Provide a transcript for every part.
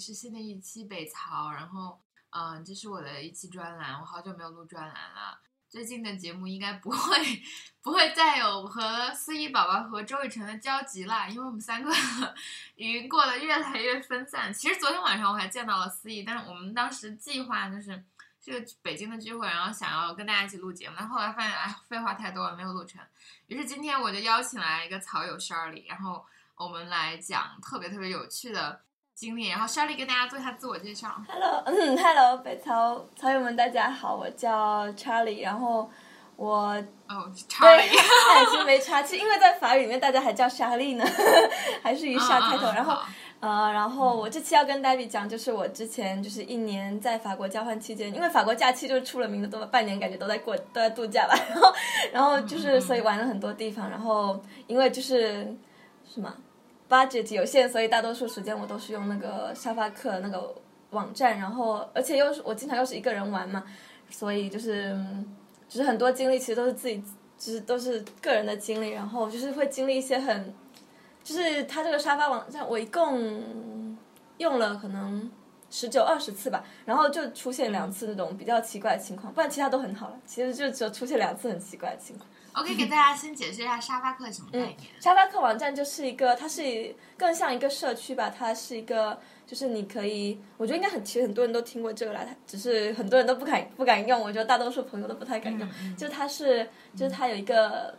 是新的一期北曹，然后，嗯，这是我的一期专栏，我好久没有录专栏了。最近的节目应该不会 不会再有和思怡宝宝和周雨辰的交集啦，因为我们三个 已经过得越来越分散。其实昨天晚上我还见到了思怡，但是我们当时计划就是这个北京的聚会，然后想要跟大家一起录节目，但后来发现哎，废话太多了，没有录成。于是今天我就邀请来一个草友 Sharly，然后我们来讲特别特别有趣的。经历，然后 Shelly 跟大家做一下自我介绍。Hello，嗯，Hello，北曹曹友们，大家好，我叫 Charlie，然后我哦，Charlie，其实没差，其实因为在法语里面大家还叫 Shelly 呢，还是以夏开头。然后呃，然后我这期要跟 Debbie 讲，就是我之前就是一年在法国交换期间，因为法国假期就是出了名的多，半年感觉都在过都在度假吧。然后然后就是所以玩了很多地方，然后因为就是什么。Budget 有限，所以大多数时间我都是用那个沙发客那个网站，然后而且又是我经常又是一个人玩嘛，所以就是就是很多经历其实都是自己，就是都是个人的经历，然后就是会经历一些很，就是他这个沙发网站我一共用了可能十九二十次吧，然后就出现两次那种比较奇怪的情况，不然其他都很好了，其实就只有出现两次很奇怪的情况。我可以给大家先解释一下沙发客什么概念。沙发客网站就是一个，它是更像一个社区吧，它是一个，就是你可以，我觉得应该很，其实很多人都听过这个啦，它只是很多人都不敢不敢用，我觉得大多数朋友都不太敢用。就它是，就是它有一个。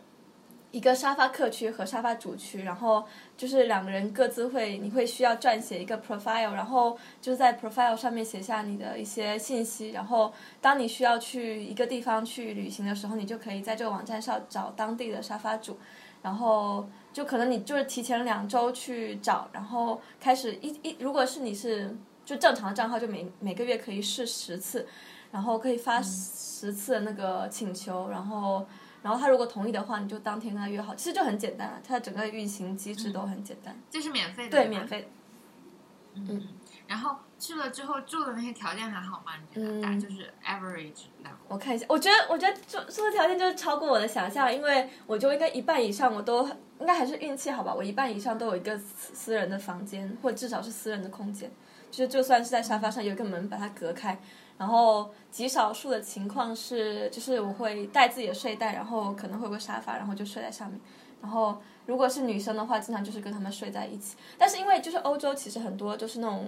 一个沙发客区和沙发主区，然后就是两个人各自会，你会需要撰写一个 profile，然后就是在 profile 上面写下你的一些信息，然后当你需要去一个地方去旅行的时候，你就可以在这个网站上找当地的沙发主，然后就可能你就是提前两周去找，然后开始一一，如果是你是就正常的账号，就每每个月可以试十次，然后可以发十次那个请求，然后。然后他如果同意的话，你就当天跟他约好，其实就很简单了。它整个运行机制都很简单，这是免费的，对，免费。嗯，然后去了之后住的那些条件还好吗？你觉得？嗯，就是 average level。我看一下，我觉得，我觉得住住的条件就是超过我的想象，因为我就应该一半以上我都应该还是运气好吧，我一半以上都有一个私私人的房间，或至少是私人的空间，就是就算是在沙发上有一个门把它隔开。然后极少数的情况是，就是我会带自己的睡袋，然后可能会有个沙发，然后就睡在上面。然后如果是女生的话，经常就是跟他们睡在一起。但是因为就是欧洲其实很多就是那种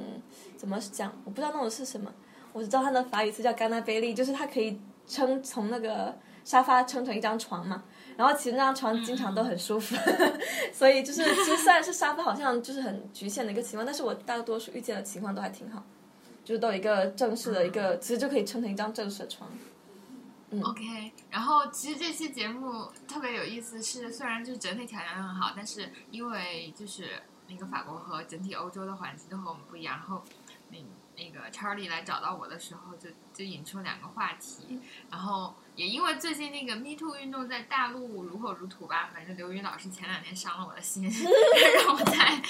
怎么讲，我不知道那种是什么，我只知道它的法语词叫甘纳贝利，就是它可以撑从那个沙发撑成一张床嘛。然后其实那张床经常都很舒服，所以就是其实虽然是沙发，好像就是很局限的一个情况，但是我大多数遇见的情况都还挺好。就是都有一个正式的一个，其实就可以撑成一张正式的床。嗯。OK，然后其实这期节目特别有意思，是虽然就是整体条件很好，但是因为就是那个法国和整体欧洲的环境都和我们不一样，然后那那个 Charlie 来找到我的时候，就就引出两个话题，然后也因为最近那个 Me Too 运动在大陆如火如荼吧，反正刘宇老师前两天伤了我的心，让我在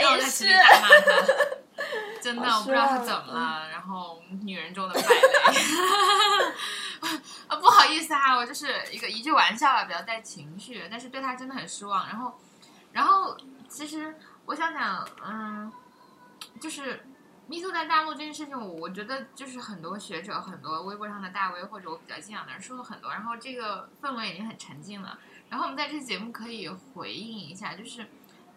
让我在群里打骂他。真的，我不知道他怎么了。然后，女人中的败类。啊，不好意思哈，我就是一个一句玩笑啊，比较带情绪。但是对他真的很失望。然后，然后，其实我想想，嗯，就是 MeToo 在大陆这件事情，我我觉得就是很多学者、很多微博上的大 V 或者我比较敬仰的人说了很多。然后这个氛围已经很沉静了。然后我们在这期节目可以回应一下，就是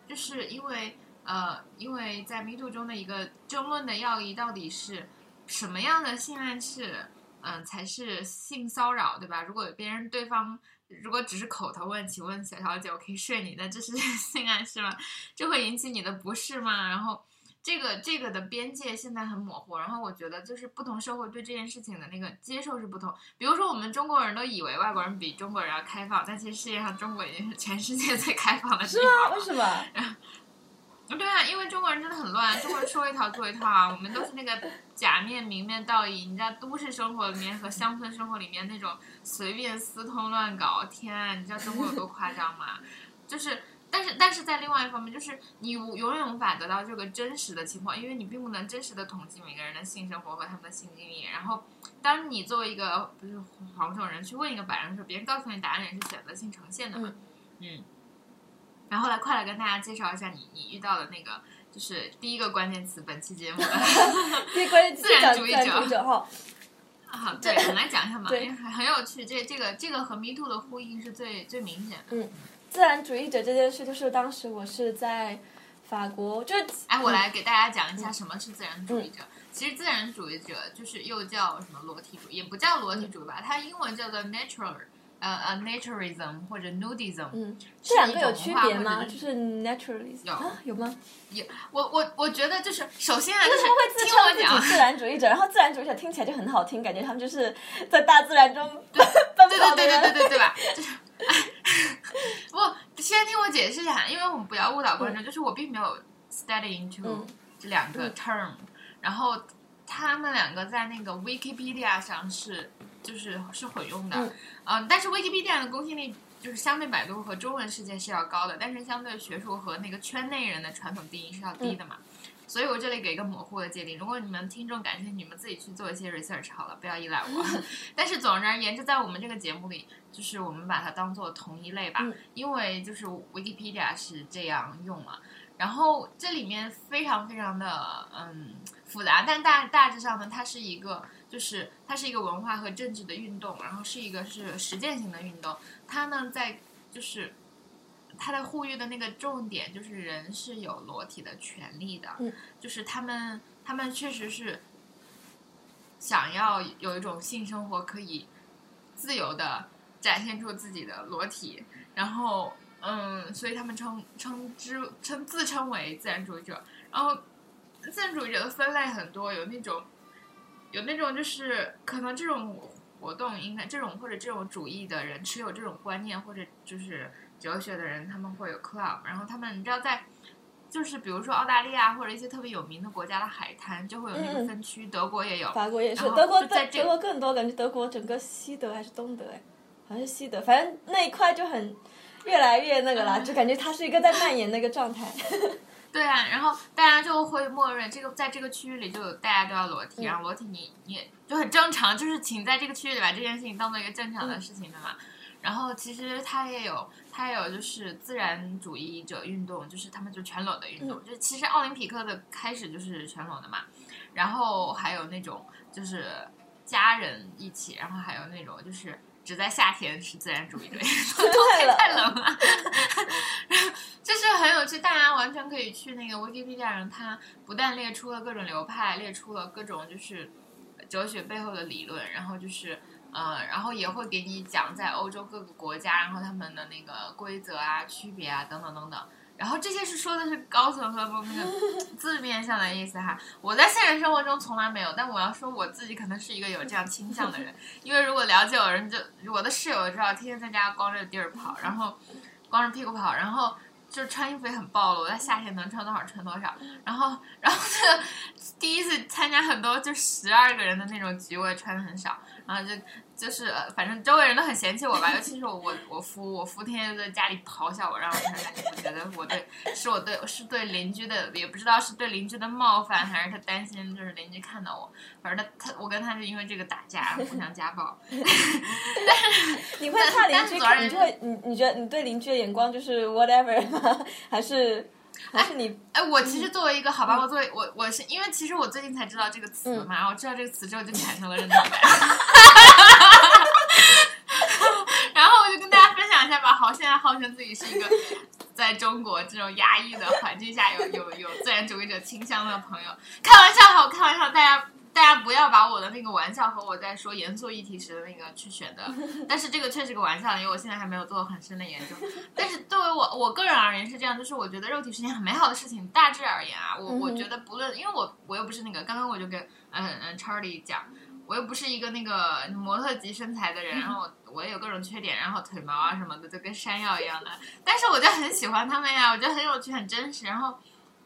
就是因为。呃，因为在 MeToo 中的一个争论的要义到底是什么样的性暗示，嗯，才是性骚扰，对吧？如果别人对方如果只是口头问，请问小小姐，我可以睡你，那这是 性暗示吗？这会引起你的不适吗？然后这个这个的边界现在很模糊，然后我觉得就是不同社会对这件事情的那个接受是不同。比如说我们中国人都以为外国人比中国人要开放，但其实世界上中国已经是全世界最开放的地方。为什么？对啊，因为中国人真的很乱，中国人说一套做一套啊。我们都是那个假面明面道义，你知道都市生活里面和乡村生活里面那种随便私通乱搞，天啊，你知道中国有多夸张吗？就是，但是，但是在另外一方面，就是你永远无法得到这个真实的情况，因为你并不能真实的统计每个人的性生活和他们的性经历。然后，当你作为一个不是黄种人去问一个白人的时候，别人告诉你答案也是选择性呈现的嘛？嗯。然后来，快来跟大家介绍一下你你遇到的那个就是第一个关键词，本期节目的 第一个关键词自然主义者。好，对，我们来讲一下嘛，对很很有趣，这这个这个和 Me Too 的呼应是最最明显的。嗯自然主义者这件事，就是当时我是在法国，就是哎，我来给大家讲一下什么是自然主嗯义者。其实自然主义者就是又叫什么裸体主义，也不叫裸体主义吧，它英文叫做 natural，呃呃 naturism 或者 nudism。嗯，这两个有区别吗？就是 naturalism 有啊，有吗？我我我觉得就是首先啊，就是会自称自己，自然主义者，然后自然主义者听起来就很好听，感觉他们就是在大自然中 奔对跑的对对对对。对对吧？就是，不，先听我解释一下，因为我们不要误导观众，就是我并没有 study into 嗯这两个嗯 term，、然后他们两个在那个 Wikipedia 上是就是是混用的，嗯嗯、但是 Wikipedia 的公信力就是相对百度和中文世界是要高的，但是相对学术和那个圈内人的传统定义是要低的嘛。所以我这里给一个模糊的界定，如果你们听众感兴趣，你们自己去做一些 research 好了，不要依赖我。但是总而言之，在我们这个节目里，就是我们把它当做同一类吧，嗯因为就是 Wikipedia 是这样用嘛。然后这里面非常非常的嗯复杂，但大大致上呢，它是一个就是它是一个文化和政治的运动，然后是一个是实践性的运动。它呢在就是它的呼吁的那个重点就是人是有裸体的权利的，嗯就是他们他们确实是想要有一种性生活可以自由的展现出自己的裸体，然后嗯，所以他们称称之称自称为自然主义者。然后自然主义者的分类很多，有那种有那种就是可能这种活动应该这种或者这种主义的人持有这种观念或者就是哲学的人，他们会有 club，然后他们你知道在。就是比如说澳大利亚或者一些特别有名的国家的海滩，就会有那个嗯分区，德国也有，法国也是，德国在这德国更多，感觉德国整个西德还是东德哎，好像是西德，反正那一块就很越来越那个了，嗯就感觉它是一个在蔓延那个状态。对啊，然后大家就会默认这个在这个区域里就有大家都要裸体，嗯然后裸体你你就很正常，就是请在这个区域里把这件事情当做一个正常的事情的嘛。然后其实它也有，它也有就是自然主义者运动，就是他们就全裸的运动，就其实奥林匹克的开始就是全裸的嘛。然后还有那种就是家人一起，然后还有那种就是只在夏天是自然主义者，冬天太冷了。就是很有趣，大家完全可以去那个 Wikipedia 上，它不但列出了各种流派，列出了各种就是哲学背后的理论，然后就是呃，然后也会给你讲在欧洲各个国家，然后他们的那个规则啊、区别啊等等等等。然后这些是说的是高层和那个字面上的意思哈，我在现实生活中从来没有，但我要说我自己可能是一个有这样倾向的人，因为如果了解我人就我的室友就知道，天天在家光着地儿跑，然后光着屁股跑，然后就穿衣服也很暴露，我在夏天能穿多少穿多少，然后然后这个第一次参加很多就十二个人的那种局，我也穿的很少，然后就就是呃反正周围人都很嫌弃我吧，尤其是我我我夫，我夫天天在家里咆哮我，让我穿上衣服，觉得我对是我对是对邻居的，也不知道是对邻居的冒犯，还是他担心就是邻居看到我，反正他他我跟他就因为这个打架，互相家暴。你会怕邻居你就会你你觉得你对邻居的眼光就是 whatever 吗？还是还是你哎，我其实作为一个好吧，我作为我我是因为其实我最近才知道这个词嘛，然后知道这个词之后就产生了认同感，然后我就跟大家分享一下吧。好，现在号称自己是一个 在中国这种压抑的环境下有有有自然主义者倾向的朋友，开玩笑哈，我开玩笑，大家。大家不要把我的那个玩笑和我在说严肃议题时的那个去选的，但是这个确实个玩笑，因为我现在还没有做很深的研究。但是作为我我个人而言是这样，就是我觉得肉体是件很美好的事情。大致而言啊，我我觉得不论，因为我我又不是那个，刚刚我就跟嗯嗯 Charlie 讲，我又不是一个那个模特级身材的人，然后 我也有各种缺点，然后腿毛啊什么的就跟山药一样的，但是我就很喜欢他们呀，我觉得很有趣，很真实，然后。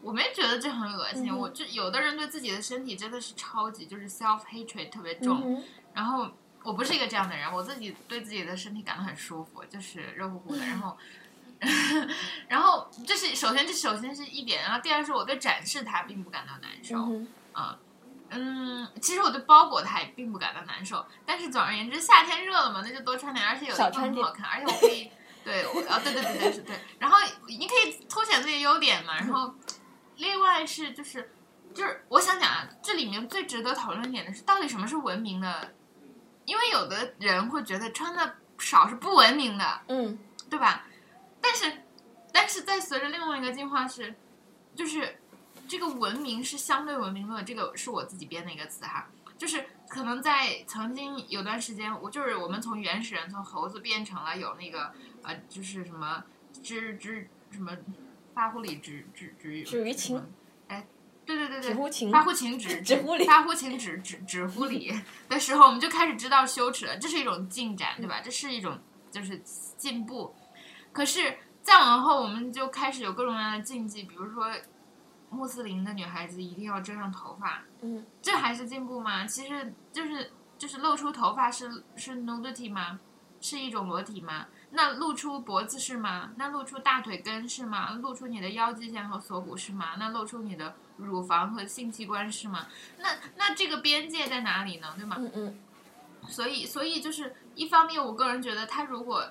我没觉得这很恶心，嗯我就有的人对自己的身体真的是超级就是 self hatred 特别重，嗯然后我不是一个这样的人，我自己对自己的身体感到很舒服，就是热乎乎的。然后，然后这是首先这首先是一点，然后第二是我对展示它并不感到难受。嗯嗯，其实我对包裹它也并不感到难受。但是总而言之，夏天热了嘛，那就多穿点，而且有的穿点很好看，而且我可以。对，我啊，对对对对是对，然后你可以凸显自己的优点嘛，然后另外是就是就是我想讲啊，这里面最值得讨论点的是，到底什么是文明的？因为有的人会觉得穿的少是不文明的，嗯对吧？但是，但是在随着另外一个进化是，就是这个文明是相对文明论，这个是我自己编的一个词哈，就是可能在曾经有段时间，我就是我们从原始人从猴子变成了有那个呃，就是什么知知什么发乎礼，止止止于止于情，哎，对对对对，止乎情发乎情止止乎礼发乎情止止止乎礼的时候，我们就开始知道羞耻了，这是一种进展，对吧？这是一种就是进步。可是再往后，我们就开始有各种各样的禁忌，比如说穆斯林的女孩子一定要遮上头发，嗯这还是进步吗？其实就是就是露出头发是是 nudity 吗？是一种裸体吗？那露出脖子是吗？那露出大腿根是吗？露出你的腰际线和锁骨是吗？那露出你的乳房和性器官是吗？那那这个边界在哪里呢？对吗？嗯嗯所以，所以就是一方面，我个人觉得，他如果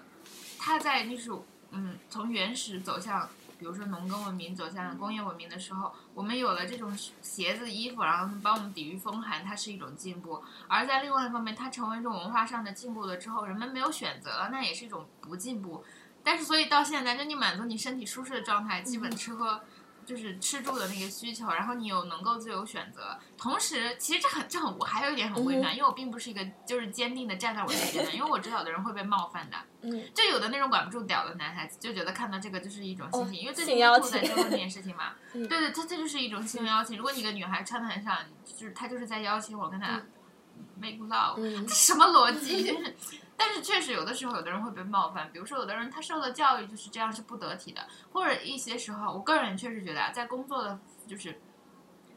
他在就是嗯，从原始走向，比如说农耕文明走向工业文明的时候，我们有了这种鞋子、衣服，然后帮我们抵御风寒，它是一种进步；而在另外一方面，它成为一种文化上的进步了之后，人们没有选择了，那也是一种不进步。但是，所以到现在，就你满足你身体舒适的状态，基本吃喝。就是吃住的那个需求，然后你有能够自由选择，同时其实这很这很我还有一点很微妙，因为我并不是一个就是坚定的站在我这边的，因为我知道有的人会被冒犯的，嗯，就有的那种管不住屌的男孩子就觉得看到这个就是一种性侵，因为最近性邀 Me Too 在争论这件事情嘛，嗯。对对，这这就是一种性邀请。如果你一个女孩穿的很少，就是她就是在邀请我跟她嗯。make love，、嗯。这什么逻辑？就是，但是确实有的时候有的人会被冒犯，比如说有的人他受的教育就是这样是不得体的，或者一些时候，我个人确实觉得啊，在工作的就是。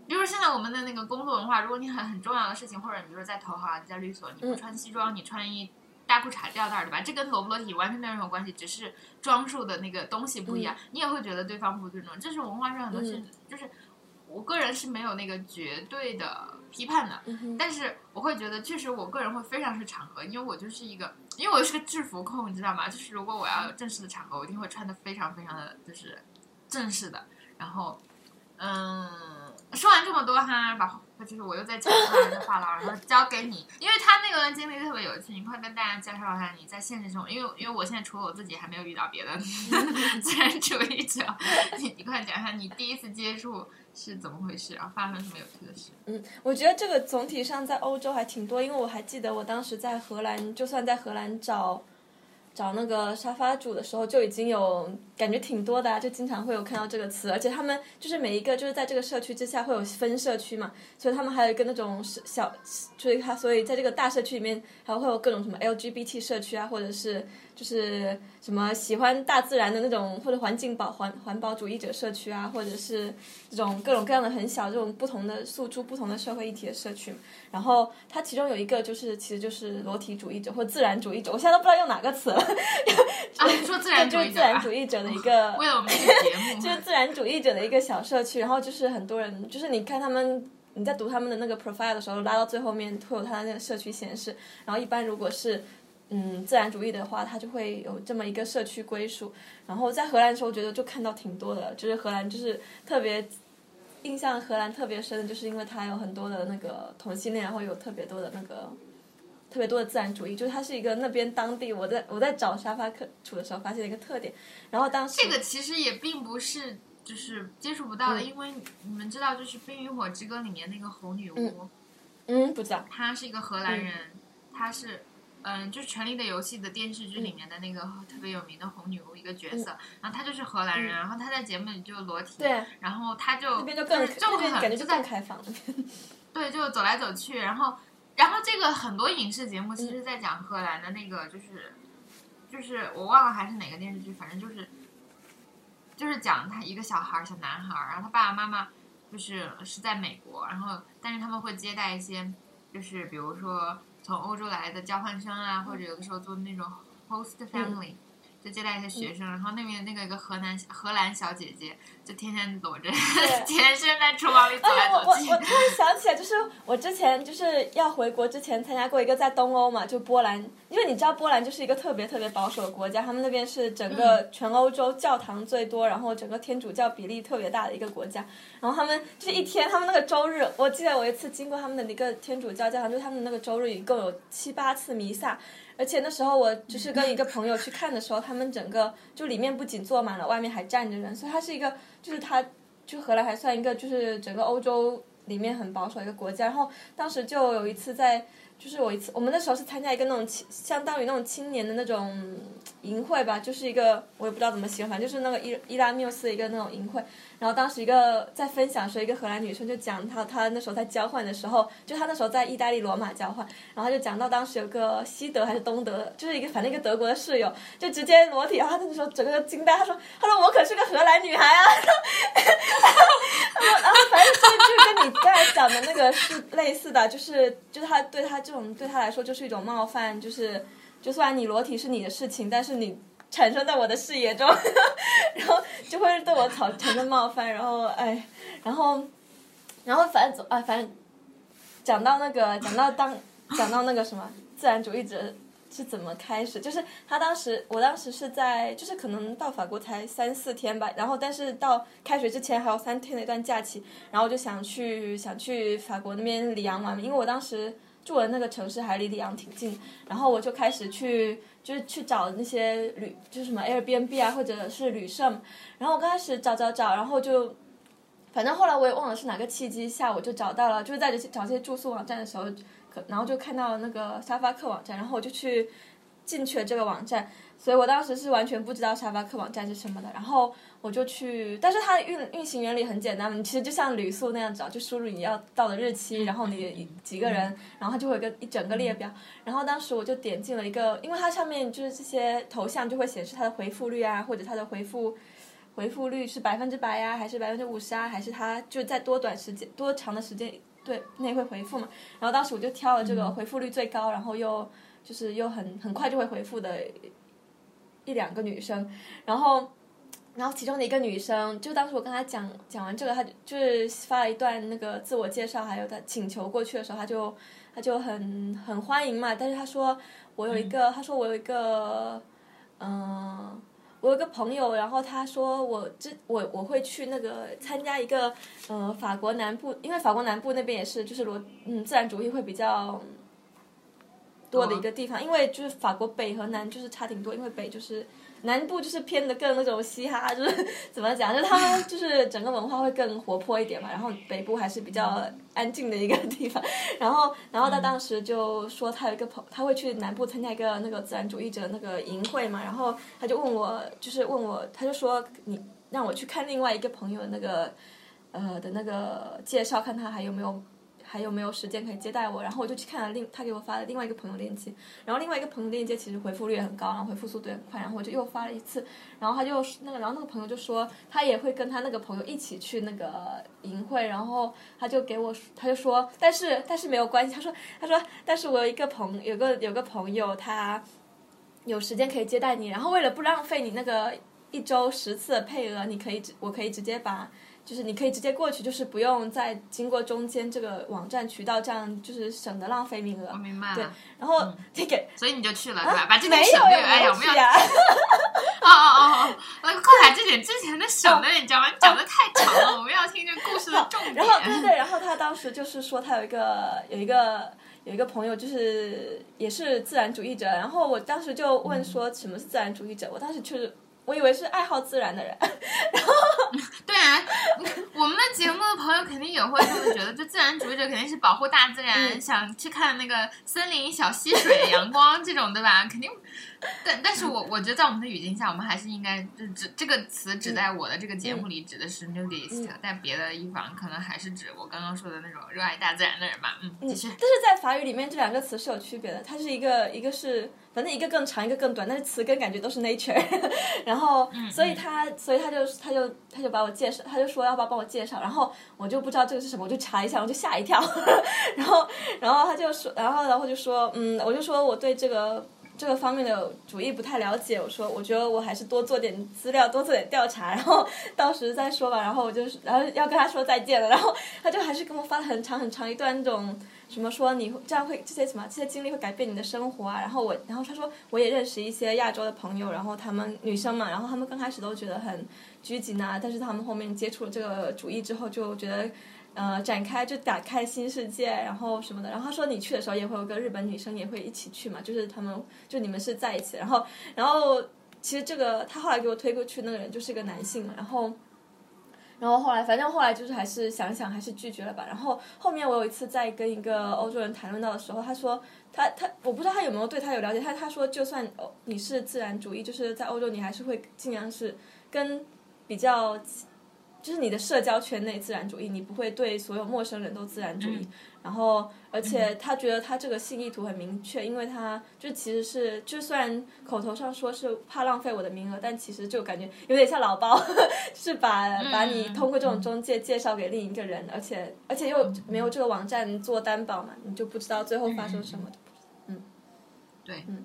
比如说现在我们的那个工作文化，如果你很很重要的事情，或者你比如说在投行、在律所，你不嗯穿西装，你穿一大裤衩吊带儿，对吧？这跟裸不裸体完全没有任何关系，只是装束的那个东西不一样，你也会觉得对方不尊重。这是文化上很多事，就是我个人是没有那个绝对的批判的，嗯但是我会觉得，确实我个人会非常是场合，因为我就是一个，因为我是个制服控，你知道吗？就是如果我要有正式的场合，我一定会穿的非常非常的就是正式的。然后，嗯，说完这么多哈，把就是我又在讲他的话了，然后交给你，因为他那个经历特别有趣，你快跟大家介绍一下你在现实中，因为因为我现在除了我自己还没有遇到别的 自然主义者，你你快讲一下你第一次接触是怎么回事，然后发生什么有趣的事。嗯，我觉得这个总体上在欧洲还挺多，因为我还记得我当时在荷兰，就算在荷兰找找那个沙发主的时候，就已经有感觉挺多的、啊，就经常会有看到这个词，而且他们就是每一个就是在这个社区之下会有分社区嘛，所以他们还有一个那种小，所以他所以在这个大社区里面还会有各种什么 LGBT 社区啊，或者是就是什么喜欢大自然的那种或者环境保环环保主义者社区啊，或者是这种各种各样的很小这种不同的诉诸不同的社会议题的社区。然后它其中有一个就是其实就是裸体主义者或自然主义者，我现在都不知道用哪个词了，啊，你说自然 主就是义者吧自然主义者的一个为了我们这个节目，就是自然主义者的一个小社区，然后就是很多人，就是你看他们，你在读他们的那个 profile 的时候，拉到最后面会有他的那个社区显示，然后一般如果是嗯自然主义的话，他就会有这么一个社区归属。然后在荷兰的时候，我觉得就看到挺多的，就是荷兰就是特别印象荷兰特别深的，就是因为它有很多的那个同性恋，然后有特别多的那个。特别多的自然主义，就是它是一个那边当地，我在我在找沙发客处的时候发现的一个特点。然后当时这个其实也并不是就是接触不到的，嗯因为你们知道，就是《冰与火之歌》里面那个红女巫，嗯不知道，她是一个荷兰人，她是。嗯，就是《权力的游戏》的电视剧里面的那个特别有名的红女巫一个角色，然后她就是荷兰人，然后她在节目里就裸体，然后她就那边就更是就那边很感觉就更在开放了。对，就走来走去，然后，然后这个很多影视节目其实在讲荷兰的那个，就是，就是我忘了还是哪个电视剧，反正就是，就是讲他一个小孩儿，小男孩儿，然后他爸爸妈妈就是是在美国，然后但是他们会接待一些，就是比如说从欧洲来的交换生啊，或者有的时候做那种 host family，、在接待一些学生，然后那边那个一个河南荷兰小姐姐就天天裸着全身 在厨房里走来我走去。我我突然想起来，就是我之前就是要回国之前参加过一个在东欧嘛，就波兰，因为你知道波兰就是一个特别特别保守的国家，他们那边是整个全欧洲教堂最多，然后整个天主教比例特别大的一个国家，然后他们就是一天，他们那个周日，我记得我一次经过他们的那个天主教教堂，就是他们那个周日一共有七八次弥撒。而且那时候我就是跟一个朋友去看的时候，他们整个就里面不仅坐满了，外面还站着人，所以它是一个，就是它，就荷兰还算一个，就是整个欧洲里面很保守一个国家。然后当时就有一次在，就是我一次，我们那时候是参加一个那种，相当于那种青年的那种营会吧，就是一个我也不知道怎么形容，反正就是那个伊伊拉缪斯一个那种营会。然后当时一个在分享说，一个荷兰女生就讲她她那时候在交换的时候，就她那时候在意大利罗马交换，然后就讲到当时有个西德还是东德，就是一个反正一个德国的室友，就直接裸体，然后她那时候整个惊呆，她说她说我可是个荷兰女孩啊，然后反正就就跟你刚才讲的那个是类似的，就是就是他对她这种对她来说就是一种冒犯，就是就算你裸体是你的事情，但是你。产生在我的视野中，然后就会对我产产生冒犯，然后哎，然后，然后反正总啊，反正讲到那个，讲到当讲到那个什么自然主义者是怎么开始，就是他当时，我当时是在，就是可能到法国才三四天吧，然后但是到开学之前还有三天的一段假期，然后我就想去想去法国那边里昂玩，因为我当时住的那个城市还离里昂挺近，然后我就开始去。就是去找那些旅，就是什么 Airbnb 啊，或者是旅社。然后我刚开始找找找，然后就，反正后来我也忘了是哪个契机下，我就找到了，就是在这找这些住宿网站的时候，可然后就看到那个沙发客网站，然后我就去进去了这个网站。所以我当时是完全不知道沙发客网站是什么的，然后我就去，但是它的运运行原理很简单，你其实就像旅宿那样找，就输入你要到的日期，然后你 几个人，然后它就会有个一整个列表。然后当时我就点进了一个，因为它上面就是这些头像就会显示它的回复率啊，或者它的回复回复率是百分之百呀，还是百分之五十啊，还是它就在多短时间、多长的时间对内会回复嘛？然后当时我就挑了这个回复率最高，然后又就是又很很快就会回复的。一两个女生，然后，然后其中的一个女生，就当时我跟她讲讲完这个，她就是发了一段那个自我介绍，还有她请求过去的时候，她就她就很很欢迎嘛。但是她说我有一个，她说我有一个，嗯，我有一个朋友，然后她说我这我我会去那个参加一个，呃，法国南部，因为法国南部那边也是就是罗嗯自然主义会比较。多的一个地方，因为就是法国北和南就是差挺多，因为北就是南部就是偏的更那种嘻哈，就是 怎么讲，就是他们就是整个文化会更活泼一点嘛，然后北部还是比较安静的一个地方。然后，然后他当时就说他有一个朋，他会去南部参加一个那个自然主义者那个营会嘛，然后他就问我，就是问我，他就说你让我去看另外一个朋友的那个呃的那个介绍，看他还有没有。还有没有时间可以接待我？然后我就去看了另他给我发的另外一个朋友链接，然后另外一个朋友链接其实回复率也很高，然后回复速度也很快，然后我就又发了一次，然后他就那个，然后那个朋友就说他也会跟他那个朋友一起去那个营会，然后他就给我他就说，但是但是没有关系，他说他说但是我有一个朋有个有个朋友他有时间可以接待你，然后为了不浪费你那个一周十次的配额，你可以我可以直接把。就是你可以直接过去，就是不用再经过中间这个网站渠道，这样就是省得浪费名额。我明白了。对，然后这个，所以你就去了，对吧？把这点省略，哎，有没有？哦哦哦哦！快把这点之前的省略，你知道吗？讲的太长了，我们要听这故事的重点。然后对对，然后他当时就是说，他有一个有一个有一个朋友，就是也是自然主义者。然后我当时就问说，什么是自然主义者？我当时就是。我以为是爱好自然的人，然 后对啊，我们的节目的朋友肯定也会这么觉得，就自然主义者肯定是保护大自然，想去看那个森林、小溪水、阳光这种，对吧？肯定。但但是我我觉得在我们的语境下，我们还是应该就指这个词指在我的这个节目里指的是 nudist，但别的地方可能还是指我刚刚说的那种热爱大自然的人吧。嗯，继续。但是在法语里面，这两个词是有区别的，它是一个一个是。反正一个更长，一个更短，但是词根感觉都是 nature。然后，所以他，所以他就，他就，他就把我介绍，他就说要不要帮我介绍。然后我就不知道这个是什么，我就查一下，我就吓一跳。然后，然后他就说，然后，然后就说，嗯，我就说我对这个这个方面的主义不太了解，我说我觉得我还是多做点资料，多做点调查，然后到时再说吧。然后我就是，然后要跟他说再见了，然后他就还是跟我发了很长很长一段那种什么说你这样会这些什么这些经历会改变你的生活啊。然后我，然后他说我也认识一些亚洲的朋友，然后他们女生嘛，然后他们刚开始都觉得很拘谨啊，但是他们后面接触了这个主义之后，就觉得。呃，展开就打开新世界，然后什么的。然后他说你去的时候也会有个日本女生也会一起去嘛，就是他们就你们是在一起。然后，然后其实这个他后来给我推过去那个人就是一个男性嘛，然后，然后后来反正后来就是还是想想还是拒绝了吧。然后后面我有一次在跟一个欧洲人谈论到的时候，他说他他我不知道他有没有对他有了解，他他说就算你是自然主义，就是在欧洲你还是会尽量是跟比较。就是你的社交圈内自然主义，你不会对所有陌生人都自然主义。然后，而且他觉得他这个性意图很明确，因为他就其实是，就虽然口头上说是怕浪费我的名额，但其实就感觉有点像老包，是把把你通过这种中介介绍给另一个人，而且而且又没有这个网站做担保嘛，你就不知道最后发生什么。嗯，对，嗯，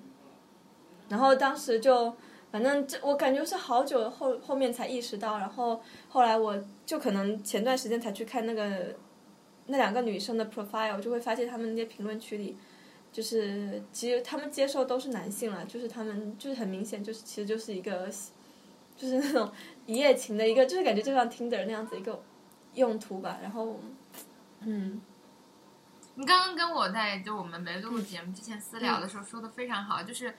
然后当时就。反正这我感觉是好久后后面才意识到，然后后来我就可能前段时间才去看那个那两个女生的 profile，就会发现他们那些评论区里，就是其实他们接受都是男性了，就是他们就是很明显就是其实就是一个就是那种一夜情的一个，就是感觉就像 Tinder 那样子一个用途吧。然后，嗯，你刚刚跟我在就我们没录节目之前私聊的时候说的非常好，就是。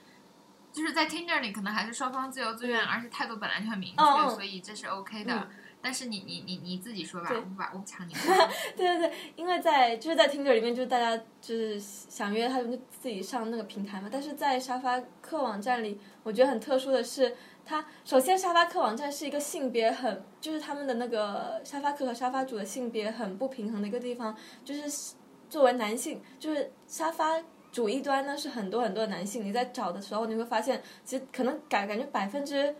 就是在 Tinder 里，可能还是双方自由自愿，而且态度本来就很明确，所以这是 OK 的。但是你你你你自己说吧，我不把我不抢你。对对对，因为在就是在 Tinder 里面，就是大家就是想约，他们就自己上那个平台嘛。但是在沙发客网站里，我觉得很特殊的是，它首先沙发客网站是一个性别很，就是他们的那个沙发客和沙发主的性别很不平衡的一个地方，就是作为男性，就是沙发。主一端呢是很多很多的男性，你在找的时候你会发现，其实可能感感觉百分之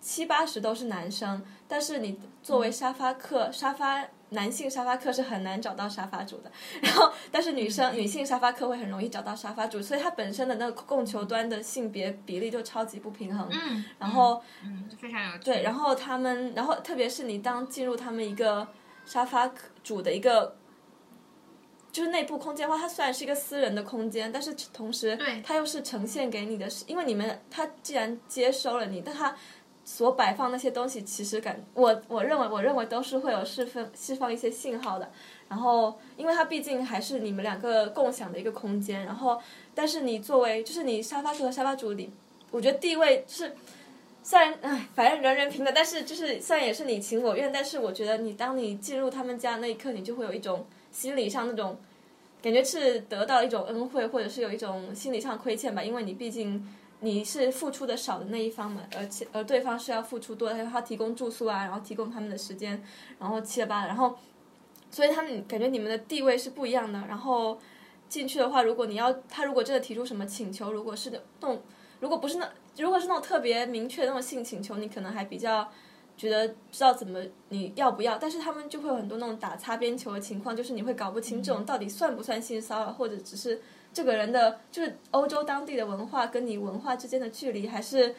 七八十都是男生，但是你作为沙发客，沙发男性沙发客是很难找到沙发主的。然后，但是女生女性沙发客会很容易找到沙发主，所以它本身的那个供求端的性别比例就超级不平衡。嗯，然后嗯非常有对，然后他们，然后特别是你当进入他们一个沙发主的一个。就是内部空间的话，它虽然是一个私人的空间，但是同时它又是呈现给你的，是因为你们它既然接收了你，但它所摆放那些东西，其实感我我认为我认为都是会有释放释放一些信号的。然后，因为它毕竟还是你们两个共享的一个空间，然后但是你作为就是你沙发主和沙发主里，我觉得地位是虽然唉，反正人人平等，但是就是虽然也是你情我愿，但是我觉得你当你进入他们家那一刻，你就会有一种心理上那种。感觉是得到一种恩惠，或者是有一种心理上亏欠吧，因为你毕竟你是付出的少的那一方嘛，而且而对方是要付出多的，他提供住宿啊，然后提供他们的时间，然后七了八，然后所以他们感觉你们的地位是不一样的。然后进去的话，如果你要他如果真的提出什么请求，如果是那种如果不是那如果是那种特别明确的那种性请求，你可能还比较。觉得知道怎么你要不要，但是他们就会有很多那种打擦边球的情况，就是你会搞不清这种到底算不算性骚扰，或者只是这个人的就是欧洲当地的文化跟你文化之间的距离，还是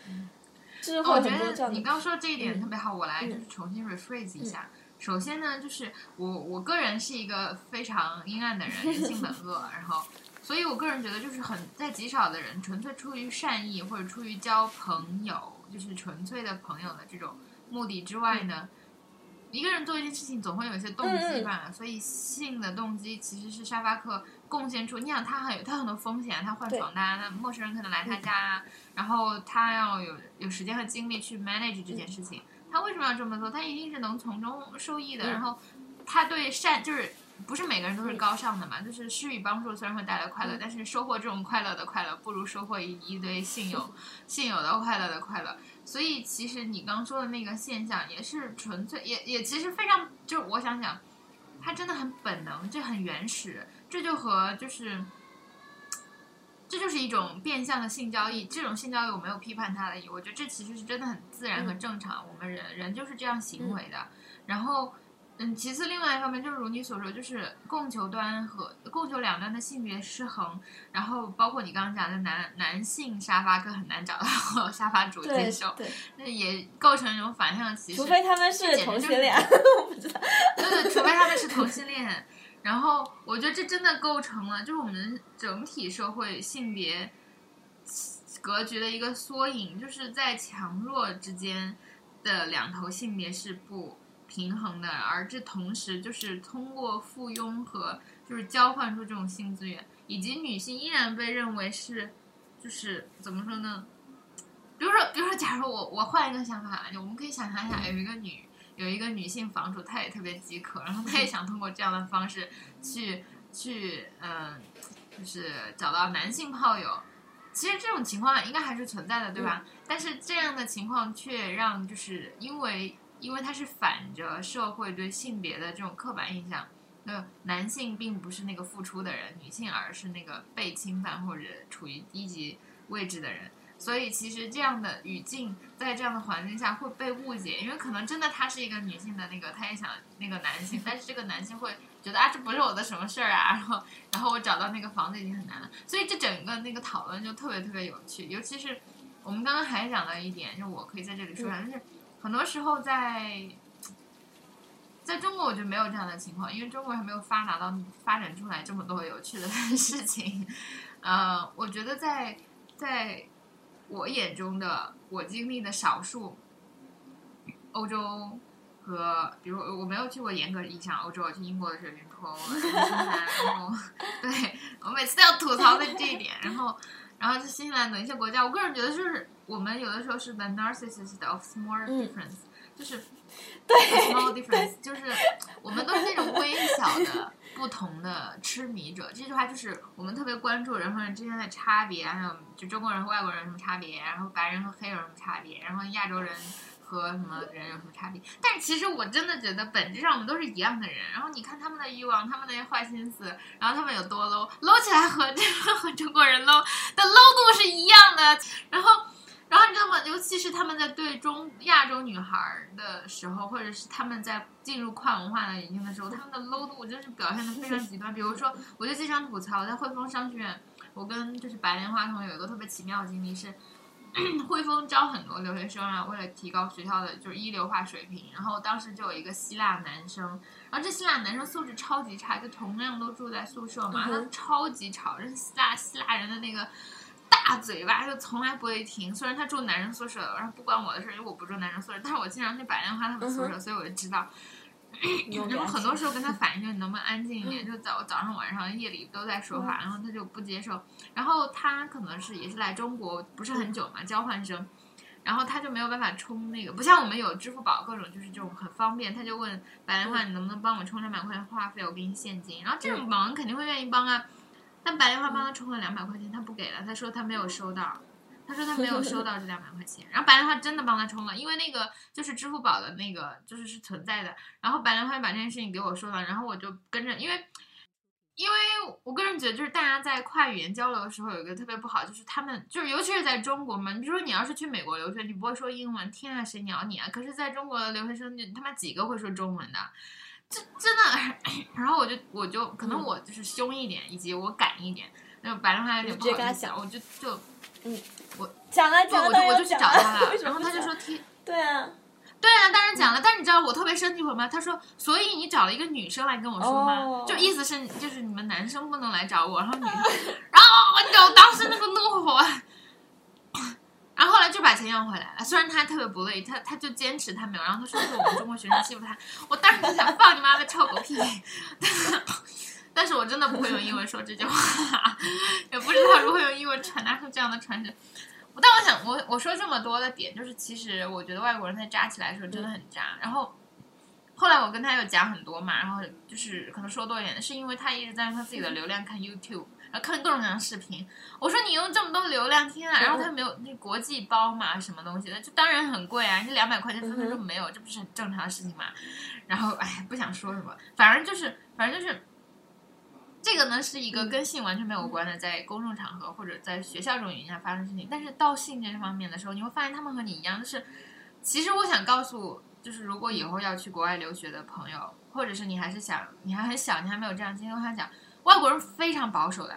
就是会很多这样的。你刚说这一点特别好，我来就是重新 rephrase 一下。首先呢，就是我我个人是一个非常阴暗的人，人性本恶，然后所以我个人觉得就是很在极少的人纯粹出于善意或者出于交朋友，就是纯粹的朋友的这种。目的之外呢，一个人做一件事情总会有一些动机吧，所以性的动机其实是沙发客贡献出。你想他很有他很多风险，他换床单，那陌生人可能来他家，然后他要有有时间和精力去 manage 这件事情，他为什么要这么做？他一定是能从中受益的。然后他对善就是不是每个人都是高尚的嘛，就是施予帮助虽然会带来快乐，但是收获这种快乐的快乐，不如收获一一堆性友性友的快乐的快乐。所以，其实你刚说的那个现象也是纯粹，也也其实非常，就是我想想，它真的很本能，这很原始，这就和就是，这就是一种变相的性交易。这种性交易我没有批判它的意我觉得这其实是真的很自然和正常，我们人人就是这样行为的。然后，嗯，其次，另外一方面就是如你所说，就是供求端和供求两端的性别失衡，然后包括你刚刚讲的男男性沙发客很难找到 沙发主接受，那也构成一种反向歧视。除非他们是同性恋，我不知道。对对，除非他们是同性恋。然后我觉得这真的构成了，就是我们整体社会性别格局的一个缩影，就是在强弱之间的两头性别是不。平衡的，而这同时就是通过附庸和就是交换出这种性资源，以及女性依然被认为是，就是怎么说呢？比如说，比如说，假如我我换一个想法，我们可以想象一下，有一个女有一个女性房主，她也特别饥渴，然后她也想通过这样的方式去去嗯，就是找到男性炮友。其实这种情况应该还是存在的，对吧？但是这样的情况却让就是因为。因为它是反着社会对性别的这种刻板印象，那男性并不是那个付出的人，女性而是那个被侵犯或者处于低级位置的人。所以其实这样的语境在这样的环境下会被误解，因为可能真的她是一个女性的那个，她也想那个男性，但是这个男性会觉得啊，这不是我的什么事儿啊，然后然后我找到那个房子已经很难了。所以这整个那个讨论就特别特别有趣，尤其是我们刚刚还讲到一点，就我可以在这里说一下，就是。很多时候，在在中国，我觉得没有这样的情况，因为中国还没有发达到发展出来这么多有趣的 事情。呃，我觉得在在我眼中的我经历的少数欧洲和，比如我没有去过严格意义上欧洲，我去英国的时候，然后新西兰，然 后对我每次都要吐槽的这一点，然后然后是新西兰等一些国家，我个人觉得就是。我们有的时候是 the narcissist of small difference，就是对 small difference，就是我们都是那种微小的不同的痴迷者。这句话就是我们特别关注人和人之间的差别，还有就中国人和外国人有什么差别，然后白人和黑人有什么差别，然后亚洲人和什么人有什么差别。但是其实我真的觉得本质上我们都是一样的人。然后你看他们的欲望，他们那些坏心思，然后他们有多 low，low 起来和 这和中国人 low 的 low 度是一样的。然后。然后你知道吗？尤其是他们在对中亚洲女孩的时候，或者是他们在进入跨文化的语境的时候，他们的 low 度真是表现的非常极端。比如说，我就经常吐槽，在汇丰商学院，我跟就是白莲花同学有一个特别奇妙的经历是，汇丰招很多留学生啊，为了提高学校的就是一流化水平，然后当时就有一个希腊男生，然后这希腊男生素质超级差，就同样都住在宿舍嘛，他超级吵，人希腊希腊人的那个。大嘴巴就从来不会停，虽然他住男生宿舍，然后不关我的事，因为我不住男生宿舍，但是我经常去打电话他们宿舍，所以我就知道。然后很多时候跟他反映，就你能不能安静一点？就早早上、晚上、夜里都在说话，然后他就不接受。然后他可能是也是来中国不是很久嘛，交换生，然后他就没有办法充那个，不像我们有支付宝各种就是这种很方便，他就问白莲花你能不能帮我充两百块钱话费，我给你现金。然后这种忙肯定会愿意帮啊。但白莲花帮他充了两百块钱，他不给了。他说他没有收到，他说他没有收到这两百块钱。然后白莲花真的帮他充了，因为那个就是支付宝的那个就是是存在的。然后白莲花把这件事情给我说了，然后我就跟着，因为因为我个人觉得，就是大家在跨语言交流的时候有一个特别不好，就是他们就是尤其是在中国嘛，你比如说你要是去美国留学，你不会说英文，天啊谁鸟你啊！可是在中国的留学生，你他妈几个会说中文的？这真的，然后我就我就可能我就是凶一点，以及我敢一点，那白莲花有点不好意思，我就就嗯，我讲了讲了，我就我就去找他了，然后他就说听，对啊，对啊，当然讲了，但是你知道我特别生气什么？他说，所以你找了一个女生来跟我说吗？就意思是就是你们男生不能来找我，然后女生，然后你知道当时那个怒火。然后后来就把钱要回来了，虽然他特别不乐意，他他就坚持他没有，然后他说是我们中国学生欺负他，我当时就想放你妈的臭狗屁，但是我真的不会用英文说这句话，也不知道如何用英文传达出这样的传承。但我想，我我说这么多的点，就是其实我觉得外国人在扎起来的时候真的很扎。然后后来我跟他有讲很多嘛，然后就是可能说多一点，是因为他一直在用他自己的流量看 YouTube。然后看各种各样的视频，我说你用这么多流量，天啊！然后他没有那国际包嘛，什么东西的，就当然很贵啊，你两百块钱分分钟没有，这不是很正常的事情嘛？然后哎，不想说什么，反正就是，反正就是，这个呢是一个跟性完全没有关的，在公众场合或者在学校这种语境下发生事情。但是到性这方面的时候，你会发现他们和你一样，就是其实我想告诉就是如果以后要去国外留学的朋友，或者是你还是想你还很小，你还没有这样经历，我想讲，外国人非常保守的，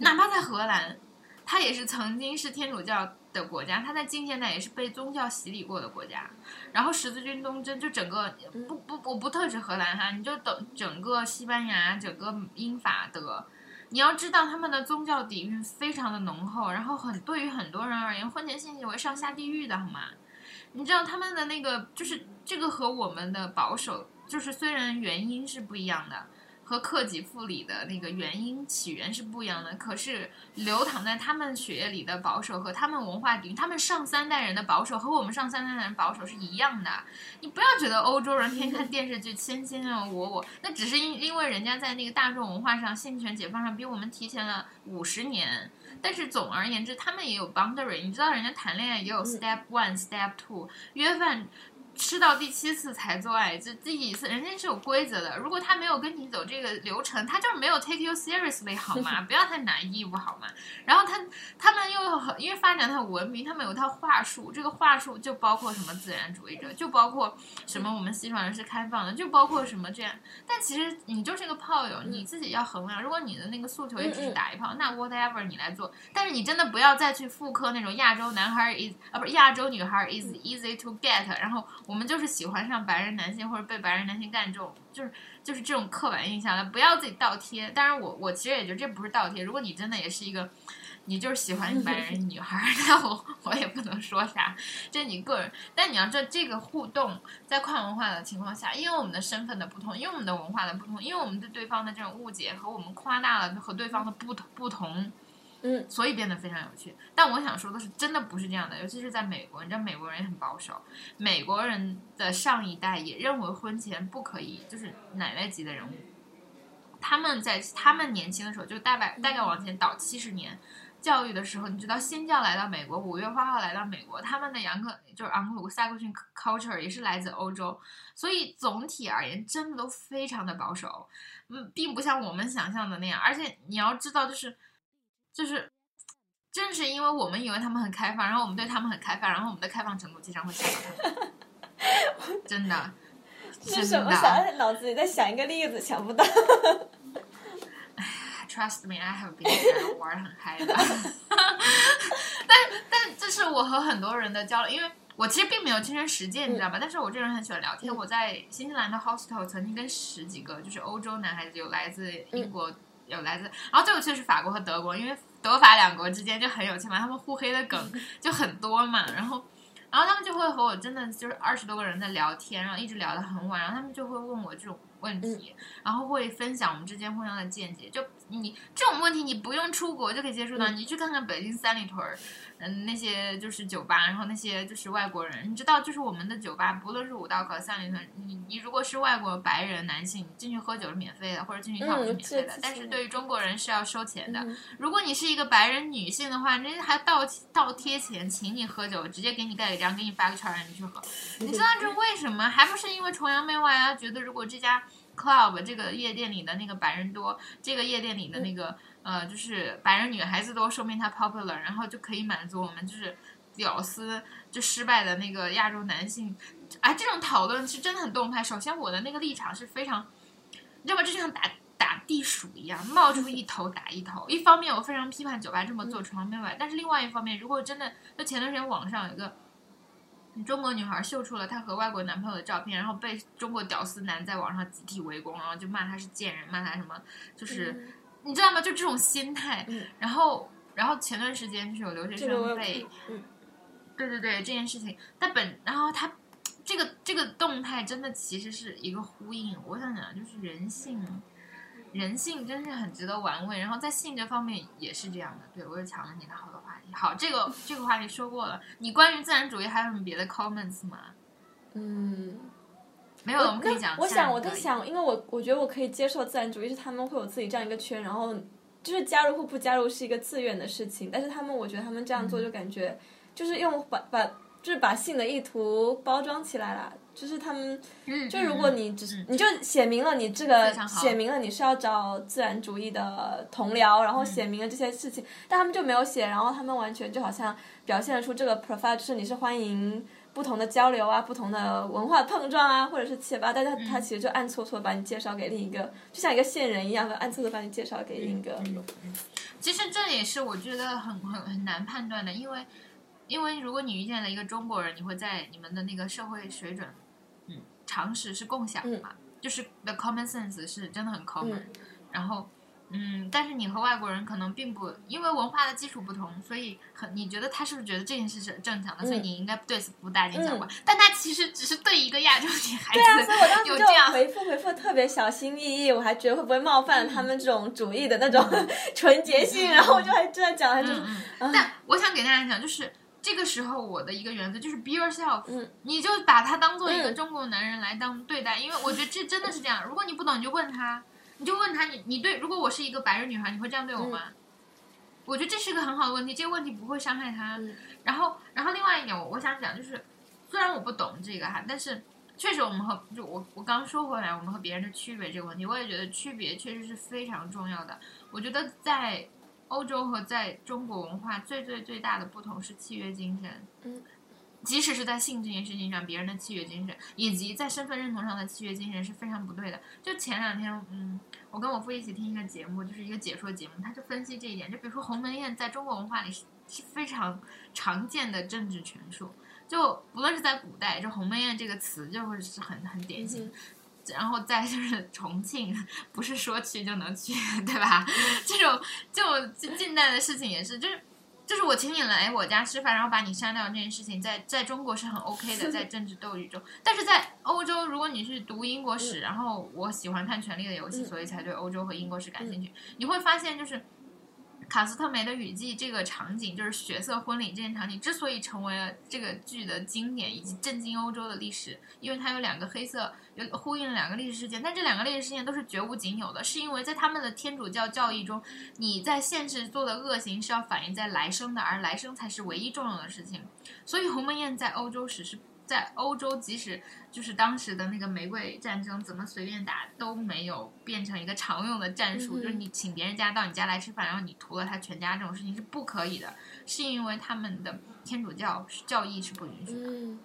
哪怕在荷兰，他也是曾经是天主教的国家，它在近现代也是被宗教洗礼过的国家。然后十字军东征，就整个不不我不特指荷兰哈，你就等整个西班牙，整个英法德。你要知道，他们的宗教底蕴非常的浓厚，然后很对于很多人而言，婚前性行为上下地狱的好吗？你知道他们的那个就是这个和我们的保守，就是虽然原因是不一样的。和克己复礼的那个原因起源是不一样的，可是流淌在他们血液里的保守和他们文化底蕴，他们上三代人的保守和我们上三代人保守是一样的。你不要觉得欧洲人天天看电视剧谦谦啊我我，那只是因因为人家在那个大众文化上性权解放上比我们提前了五十年。但是总而言之，他们也有 boundary，你知道人家谈恋爱也有 step one step two 约饭。吃到第七次才做爱，这第几次人家是有规则的。如果他没有跟你走这个流程，他就是没有 take you seriously 好吗？不要太拿义务好吗？然后他他们又很因为发展很文明，他们有套话术，这个话术就包括什么自然主义者，就包括什么我们西方人是开放的，就包括什么这样。但其实你就是个炮友，你自己要衡量。如果你的那个诉求也只是打一炮，那 whatever 你来做。但是你真的不要再去复刻那种亚洲男孩 is 啊不是亚洲女孩 is easy to get，然后。我们就是喜欢上白人男性或者被白人男性干这种，就是就是这种刻板印象了，不要自己倒贴。当然，我我其实也觉得这不是倒贴。如果你真的也是一个，你就是喜欢白人女孩，那我我也不能说啥，这你个人。但你要知道，这个互动在跨文化的情况下，因为我们的身份的不同，因为我们的文化的不同，因为我们对对方的这种误解和我们夸大了和对方的不同不同。嗯，所以变得非常有趣。但我想说的是，真的不是这样的，尤其是在美国，你知道美国人也很保守。美国人的上一代也认为婚前不可以，就是奶奶级的人物。他们在他们年轻的时候，就大概大概往前倒七十年，教育的时候，你知道新教来到美国，五月花号来到美国，他们的杨克就是昂鲁萨克逊 culture 也是来自欧洲，所以总体而言，真的都非常的保守。嗯，并不像我们想象的那样。而且你要知道，就是。就是，正是因为我们以为他们很开放，然后我们对他们很开放，然后我们的开放程度经常会吓到他们。真的，是什么？想脑子里在想一个例子，想不到。哎，Trust me, I have been 玩的很嗨的。但但这是我和很多人的交流，因为我其实并没有亲身实践，你知道吧？但是我这人很喜欢聊天。我在新西兰的 hostel 曾经跟十几个就是欧洲男孩子，有来自英国。有来自，然后最有趣的是法国和德国，因为德法两国之间就很有趣嘛，他们互黑的梗就很多嘛，然后，然后他们就会和我真的就是二十多个人在聊天，然后一直聊得很晚，然后他们就会问我这种问题，然后会分享我们之间互相的见解，就你这种问题你不用出国就可以接触到，你去看看北京三里屯儿。嗯，那些就是酒吧，然后那些就是外国人，你知道，就是我们的酒吧，不论是五道口、三里屯，你你如果是外国白人男性，进去喝酒是免费的，或者进去跳舞是免费的，但是对于中国人是要收钱的。如果你是一个白人女性的话，人家还倒倒贴钱请你喝酒，直接给你盖个章，给你发个券让你去喝。你知道这为什么？还不是因为崇洋媚外啊？觉得如果这家 club 这个夜店里的那个白人多，这个夜店里的那个。呃，就是白人女孩子多，说明她 popular，然后就可以满足我们就是屌丝就失败的那个亚洲男性。哎，这种讨论是真的很动态。首先，我的那个立场是非常，你知道吗？就像打打地鼠一样，冒出一头打一头。一方面，我非常批判酒吧这么做崇洋媚外，但是另外一方面，如果真的，就前段时间网上有一个中国女孩秀出了她和外国男朋友的照片，然后被中国屌丝男在网上集体围攻，然后就骂她是贱人，骂她什么，就是。你知道吗？就这种心态，然后，然后前段时间就是有留学生被，对对对，这件事情，但本，然后他这个这个动态真的其实是一个呼应。我想讲就是人性，人性真是很值得玩味。然后在性这方面也是这样的。对我又抢了你的好多话题。好，这个这个话题说过了。你关于自然主义还有什么别的 comments 吗？嗯。没有，我们可以讲。我想，我在想，因为我我觉得我可以接受自然主义，是他们会有自己这样一个圈，然后就是加入或不加入是一个自愿的事情。但是他们，我觉得他们这样做就感觉就是用把把就是把性的意图包装起来了。就是他们，就如果你只是你就写明了你这个写明了你是要找自然主义的同僚，然后写明了这些事情，但他们就没有写，然后他们完全就好像表现出这个 profile 就是你是欢迎。不同的交流啊，不同的文化碰撞啊，或者是七八，但是他他嗯其实就暗搓搓把你介绍给另一个，就像一个线人一样的暗搓搓把你介绍给另一个。嗯其实这也是我觉得很很很难判断的，因为因为如果你遇见了一个中国人，你会在你们的那个社会水准，嗯，常识是共享的嘛，就是 the common sense 是真的很 common，、嗯然后。嗯，但是你和外国人可能并不，因为文化的基础不同，所以很你觉得他是不是觉得这件事是正常的，所以嗯。你应该对此不大惊小怪。但他其实只是对一个亚洲女孩子对所以我当时就有这样回复回复特别小心翼翼，我还觉得会不会冒犯了他们这种主义的那种 纯洁性，然后我就还这样讲，还就是但我想给大家讲，就是这个时候我的一个原则就是 be yourself，、嗯。你就把他当做一个嗯。中国男人来当对待，因为我觉得这真的是这样。如果你不懂，你就问他，你就问他，你你对，如果我是一个白人女孩，你会这样对我吗？我觉得这是个很好的问题，这个问题不会伤害他。嗯然后，然后另外一点，我我想讲就是，虽然我不懂这个哈，但是确实我们和就我我刚说回来，我们和别人的区别这个问题，我也觉得区别确实是非常重要的。我觉得在欧洲和在中国文化最最最大的不同是契约精神。嗯。即使是在性这件事情上，别人的契约精神，以及在身份认同上的契约精神是非常不对的。就前两天，嗯，我跟我父一起听一个节目，就是一个解说节目，他就分析这一点。就比如说鸿门宴在中国文化里是是非常常见的政治权术，就不论是在古代，就鸿门宴这个词就会是很很典型。然后再就是重庆，不是说去就能去，对吧？这种这种近近代的事情也是，就是就是我请你来我家吃饭，然后把你删掉这件事情，在在中国是很 OK 的，在政治斗争中。但是在欧洲，如果你是读英国史，然后我喜欢看《权力的游戏》，嗯所以才对欧洲和英国史感兴趣，你会发现就是。卡斯特梅的雨季这个场景，就是血色婚礼这件场景，之所以成为了这个剧的经典以及震惊欧洲的历史，因为它有两个黑色，有呼应了两个历史事件，但这两个历史事件都是绝无仅有的，是因为在他们的天主教教义中，你在现世做的恶行是要反映在来生的，而来生才是唯一重要的事情。所以鸿门宴在欧洲史是在欧洲，即使就是当时的那个玫瑰战争怎么随便打都没有变成一个常用的战术，嗯就是你请别人家到你家来吃饭，然后你屠了他全家这种事情是不可以的，是因为他们的天主教教义是不允许的。嗯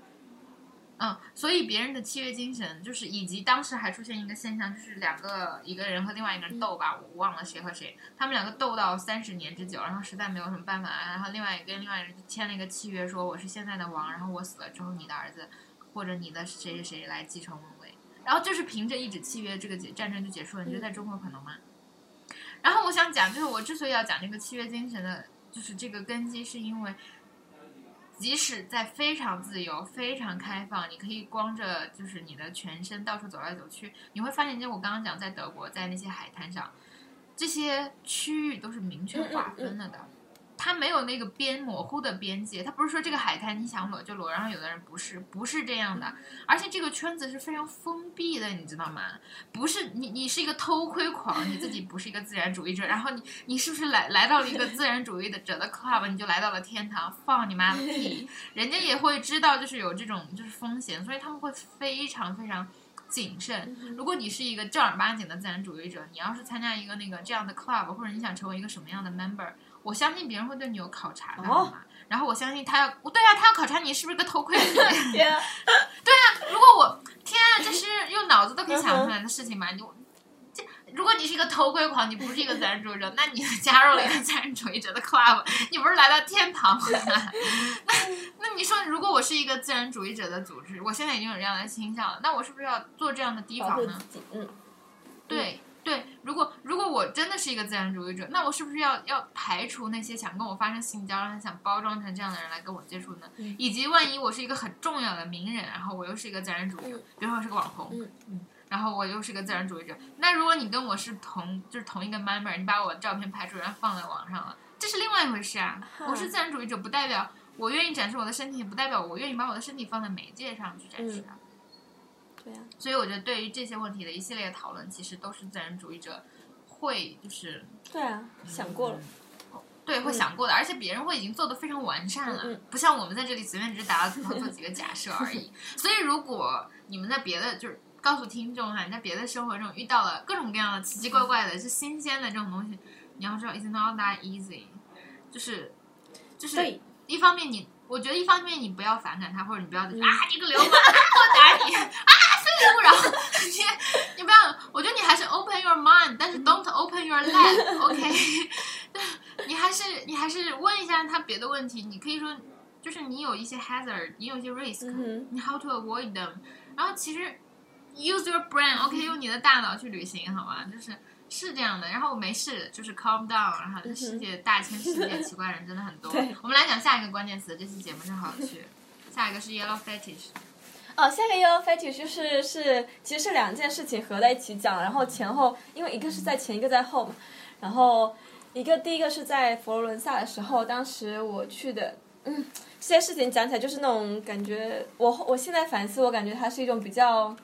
嗯，所以别人的契约精神就是，以及当时还出现一个现象，就是两个一个人和另外一个人斗吧，我忘了谁和谁，他们两个斗到三十年之久，然后实在没有什么办法，然后另外一个跟另外一个人就签了一个契约，说我是现在的王，然后我死了之后，你的儿子或者你的谁谁谁来继承王位，然后就是凭着一纸契约，这个结战争就结束了。你觉得在中国可能吗？然后我想讲，就是我之所以要讲这个契约精神的，就是这个根基，是因为。即使在非常自由、非常开放，你可以光着就是你的全身到处走来走去，你会发现，就我刚刚讲，在德国，在那些海滩上，这些区域都是明确划分了的。它没有那个边模糊的边界，它不是说这个海滩你想裸就裸，然后有的人不是，不是这样的。而且这个圈子是非常封闭的，你知道吗？不是你，你是一个偷窥狂，你自己不是一个自然主义者，然后你你是不是来来到了一个自然主义的者的 club，你就来到了天堂？放你妈的屁！人家也会知道就是有这种就是风险，所以他们会非常非常。谨慎。如果你是一个正儿八经的自然主义者，你要是参加一个那个这样的 club，或者你想成为一个什么样的 member，我相信别人会对你有考察的，好吗？然后我相信他要，对啊，他要考察你是不是个偷窥者。天啊！对啊，如果我天啊，这是用脑子都可以想出来的事情嘛？你这如果你是一个偷窥狂，你不是一个自然主义者，那你加入了一个自然主义者的 club，你不是来到天堂吗？那那你说，如果我是一个自然主义者的组织，我现在已经有这样的倾向了，那我是不是要做这样的提防呢？嗯，对对，如果如果我真的是一个自然主义者，那我是不是要要排除那些想跟我发生性交，然后想包装成这样的人来跟我接触呢？嗯以及万一我是一个很重要的名人，然后我又是一个自然主义者，嗯比如说我是个网红，嗯然后我又是个自然主义者，那如果你跟我是同就是同一个 member，你把我的照片拍出来然后放在网上了，这是另外一回事啊。我是自然主义者，不代表我愿意展示我的身体，也不代表我愿意把我的身体放在媒介上去展示啊。对呀、所以我觉得对于这些问题的一系列讨论，其实都是自然主义者会就是对啊，想过了，对会想过的，而且别人会已经做的非常完善了，不像我们在这里随便只是打打头做几个假设而已。所以如果你们在别的就是告诉听众哈，你在别的生活中遇到了各种各样的奇奇怪怪的、是新鲜的这种东西，你要知道，it's not that easy，就是就是，一方面你我觉得一方面你不要反感他，或者你不要啊你个流氓，我打你 啊然后你你不要，我觉得你还是 open your mind，但是 don't open your leg，OK？、你还是你还是问一下他别的问题，你可以说就是你有一些 hazard，你有一些 risk，、嗯你 how to avoid them，然后其实 use your brain，OK，、用你的大脑去旅行，好吗？就是是这样的。然后我没事，就是 calm down，然后世界大千世界奇怪人真的很多。我们来讲下一个关键词，这期节目正好有趣。下一个是 yellow fetish，哦，下个 yellow fetish 就是是其实是两件事情合在一起讲，然后前后因为一个是在前，一个在后嘛，然后一个第一个是在佛罗伦萨的时候，当时我去的，嗯，这些事情讲起来就是那种感觉，我我现在反思，我感觉它是一种比较。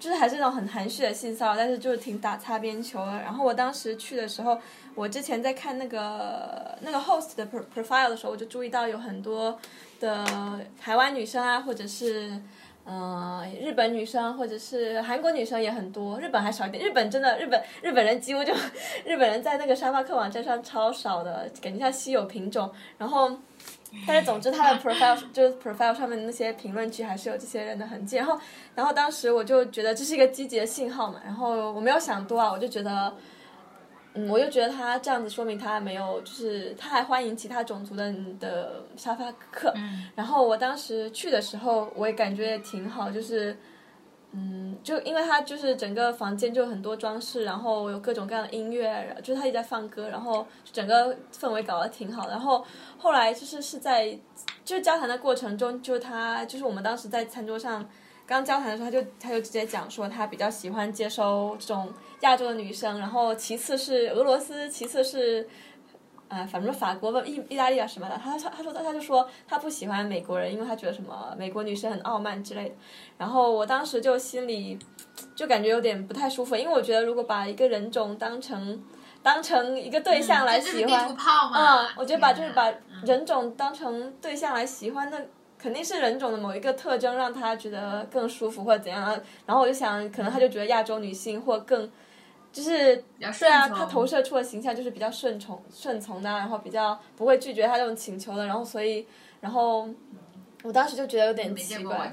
就是还是那种很含蓄的性骚扰，但是就是挺打擦边球的。然后我当时去的时候，我之前在看那个那个 host 的 profile 的时候，我就注意到有很多的台湾女生啊，或者是呃日本女生，或者是韩国女生也很多，日本还少一点。日本真的日本日本人几乎就日本人在那个沙发客网站上超少的，感觉像稀有品种。然后。但是总之，他的 profile 就是 profile 上面的那些评论区还是有这些人的痕迹。然后，然后当时我就觉得这是一个积极的信号嘛。然后我没有想多啊，我就觉得，嗯，我就觉得他这样子说明他没有，就是他还欢迎其他种族的的沙发客。嗯然后我当时去的时候，我也感觉也挺好，就是，嗯，就因为他就是整个房间就有很多装饰，然后有各种各样的音乐，就是他一直在放歌，然后整个氛围搞得挺好。然后后来就是是在就是交谈的过程中，就是他就是我们当时在餐桌上刚交谈的时候，他就他就直接讲说他比较喜欢接收这种亚洲的女生，然后其次是俄罗斯，其次是。啊，反正法国吧，意意大利啊什么的，他他他说他就说他不喜欢美国人，因为他觉得什么美国女生很傲慢之类的。然后我当时就心里就感觉有点不太舒服，因为我觉得如果把一个人种当成当成一个对象来喜欢。嗯，我觉得把就是把嗯人种当成对象来喜欢，那肯定是人种的某一个特征让他觉得更舒服或者怎样。然后我就想，可能他就觉得亚洲女性或更。就是对啊，他投射出的形象就是比较顺从、顺从的，然后比较不会拒绝他这种请求的，然后所以，然后我当时就觉得有点奇怪。然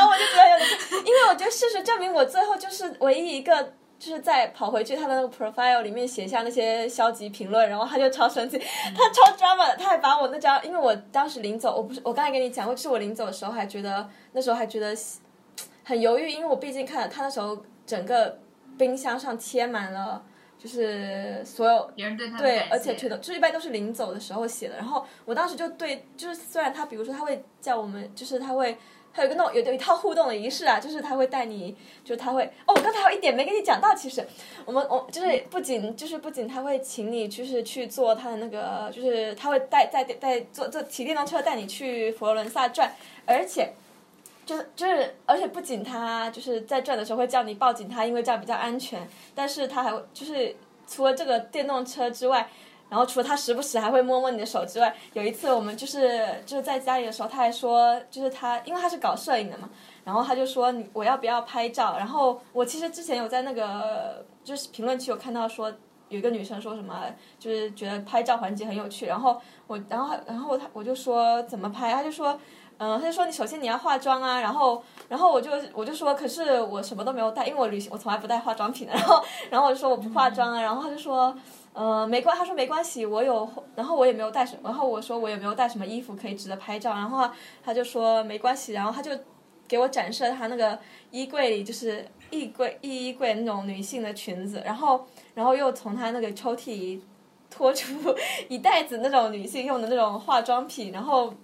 后我就觉得有点，因为我觉得事实证明，我最后就是唯一一个。就是在跑回去他的那个 profile 里面写下那些消极评论，然后他就超生气，他超 drama，他还把我那张，因为我当时临走，我不是我刚才跟你讲过，就是我临走的时候还觉得那时候还觉得很犹豫，因为我毕竟看了他那时候整个冰箱上贴满了，就是所有对而且谢推的，就一般都是临走的时候写的。然后我当时就对，就是虽然他比如说他会叫我们，就是他会。他有个那种有有一套互动的仪式啊，就是他会带你，就是他会哦，我刚才有一点没跟你讲到，其实我们我就是不仅就是不仅他会请你就是去做他的那个，就是他会带带带坐坐骑电动车带你去佛罗伦萨转，而且就是就是而且不仅他就是在转的时候会叫你抱紧他，因为这样比较安全，但是他还就是除了这个电动车之外。然后除了他时不时还会摸摸你的手之外，有一次我们就是就是在家里的时候，他还说，就是他因为他是搞摄影的嘛，然后他就说你我要不要拍照？然后我其实之前有在那个就是评论区有看到说有一个女生说什么，就是觉得拍照环节很有趣，然后我然后然后他我就说怎么拍，他就说。嗯，他就说你首先你要化妆啊，然后，然后我就我就说，可是我什么都没有带，因为我旅行我从来不带化妆品的，然后，然后我就说我不化妆啊，然后他就说，呃，没关，他说没关系，我有，然后我也没有带什么，然后我说我也没有带什么衣服可以值得拍照，然后他就说没关系，然后他就给我展示了他那个衣柜里就是衣柜衣衣柜那种女性的裙子，然后，然后又从他那个抽屉里拖出 一袋子那种女性用的那种化妆品，然后。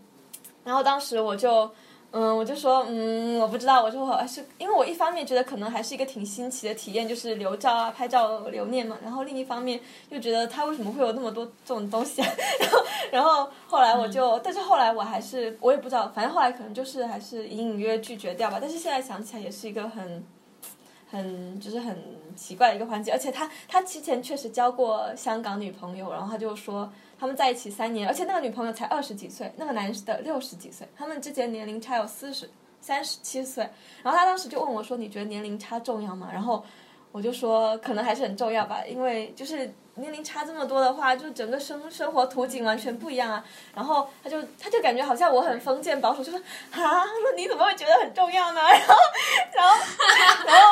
然后当时我就，嗯，我就说，嗯，我不知道，我说我还是因为我一方面觉得可能还是一个挺新奇的体验，就是留照啊、拍照留念嘛。然后另一方面又觉得他为什么会有那么多这种东西啊？然后，然后后来我就，但是后来我还是我也不知道，反正后来可能就是还是隐隐约拒绝掉吧。但是现在想起来也是一个很。很就是很奇怪的一个环节，而且他他之前确实交过香港女朋友，然后他就说他们在一起三年，而且那个女朋友才二十几岁，那个男的六十几岁，他们之间年龄差有四十三十七岁。然后他当时就问我说：“你觉得年龄差重要吗？”然后我就说可能还是很重要吧，因为就是年龄差这么多的话，就整个生生活图景完全不一样啊。然后他就他就感觉好像我很封建保守，就说啊，你怎么会觉得很重要呢？然后然后然后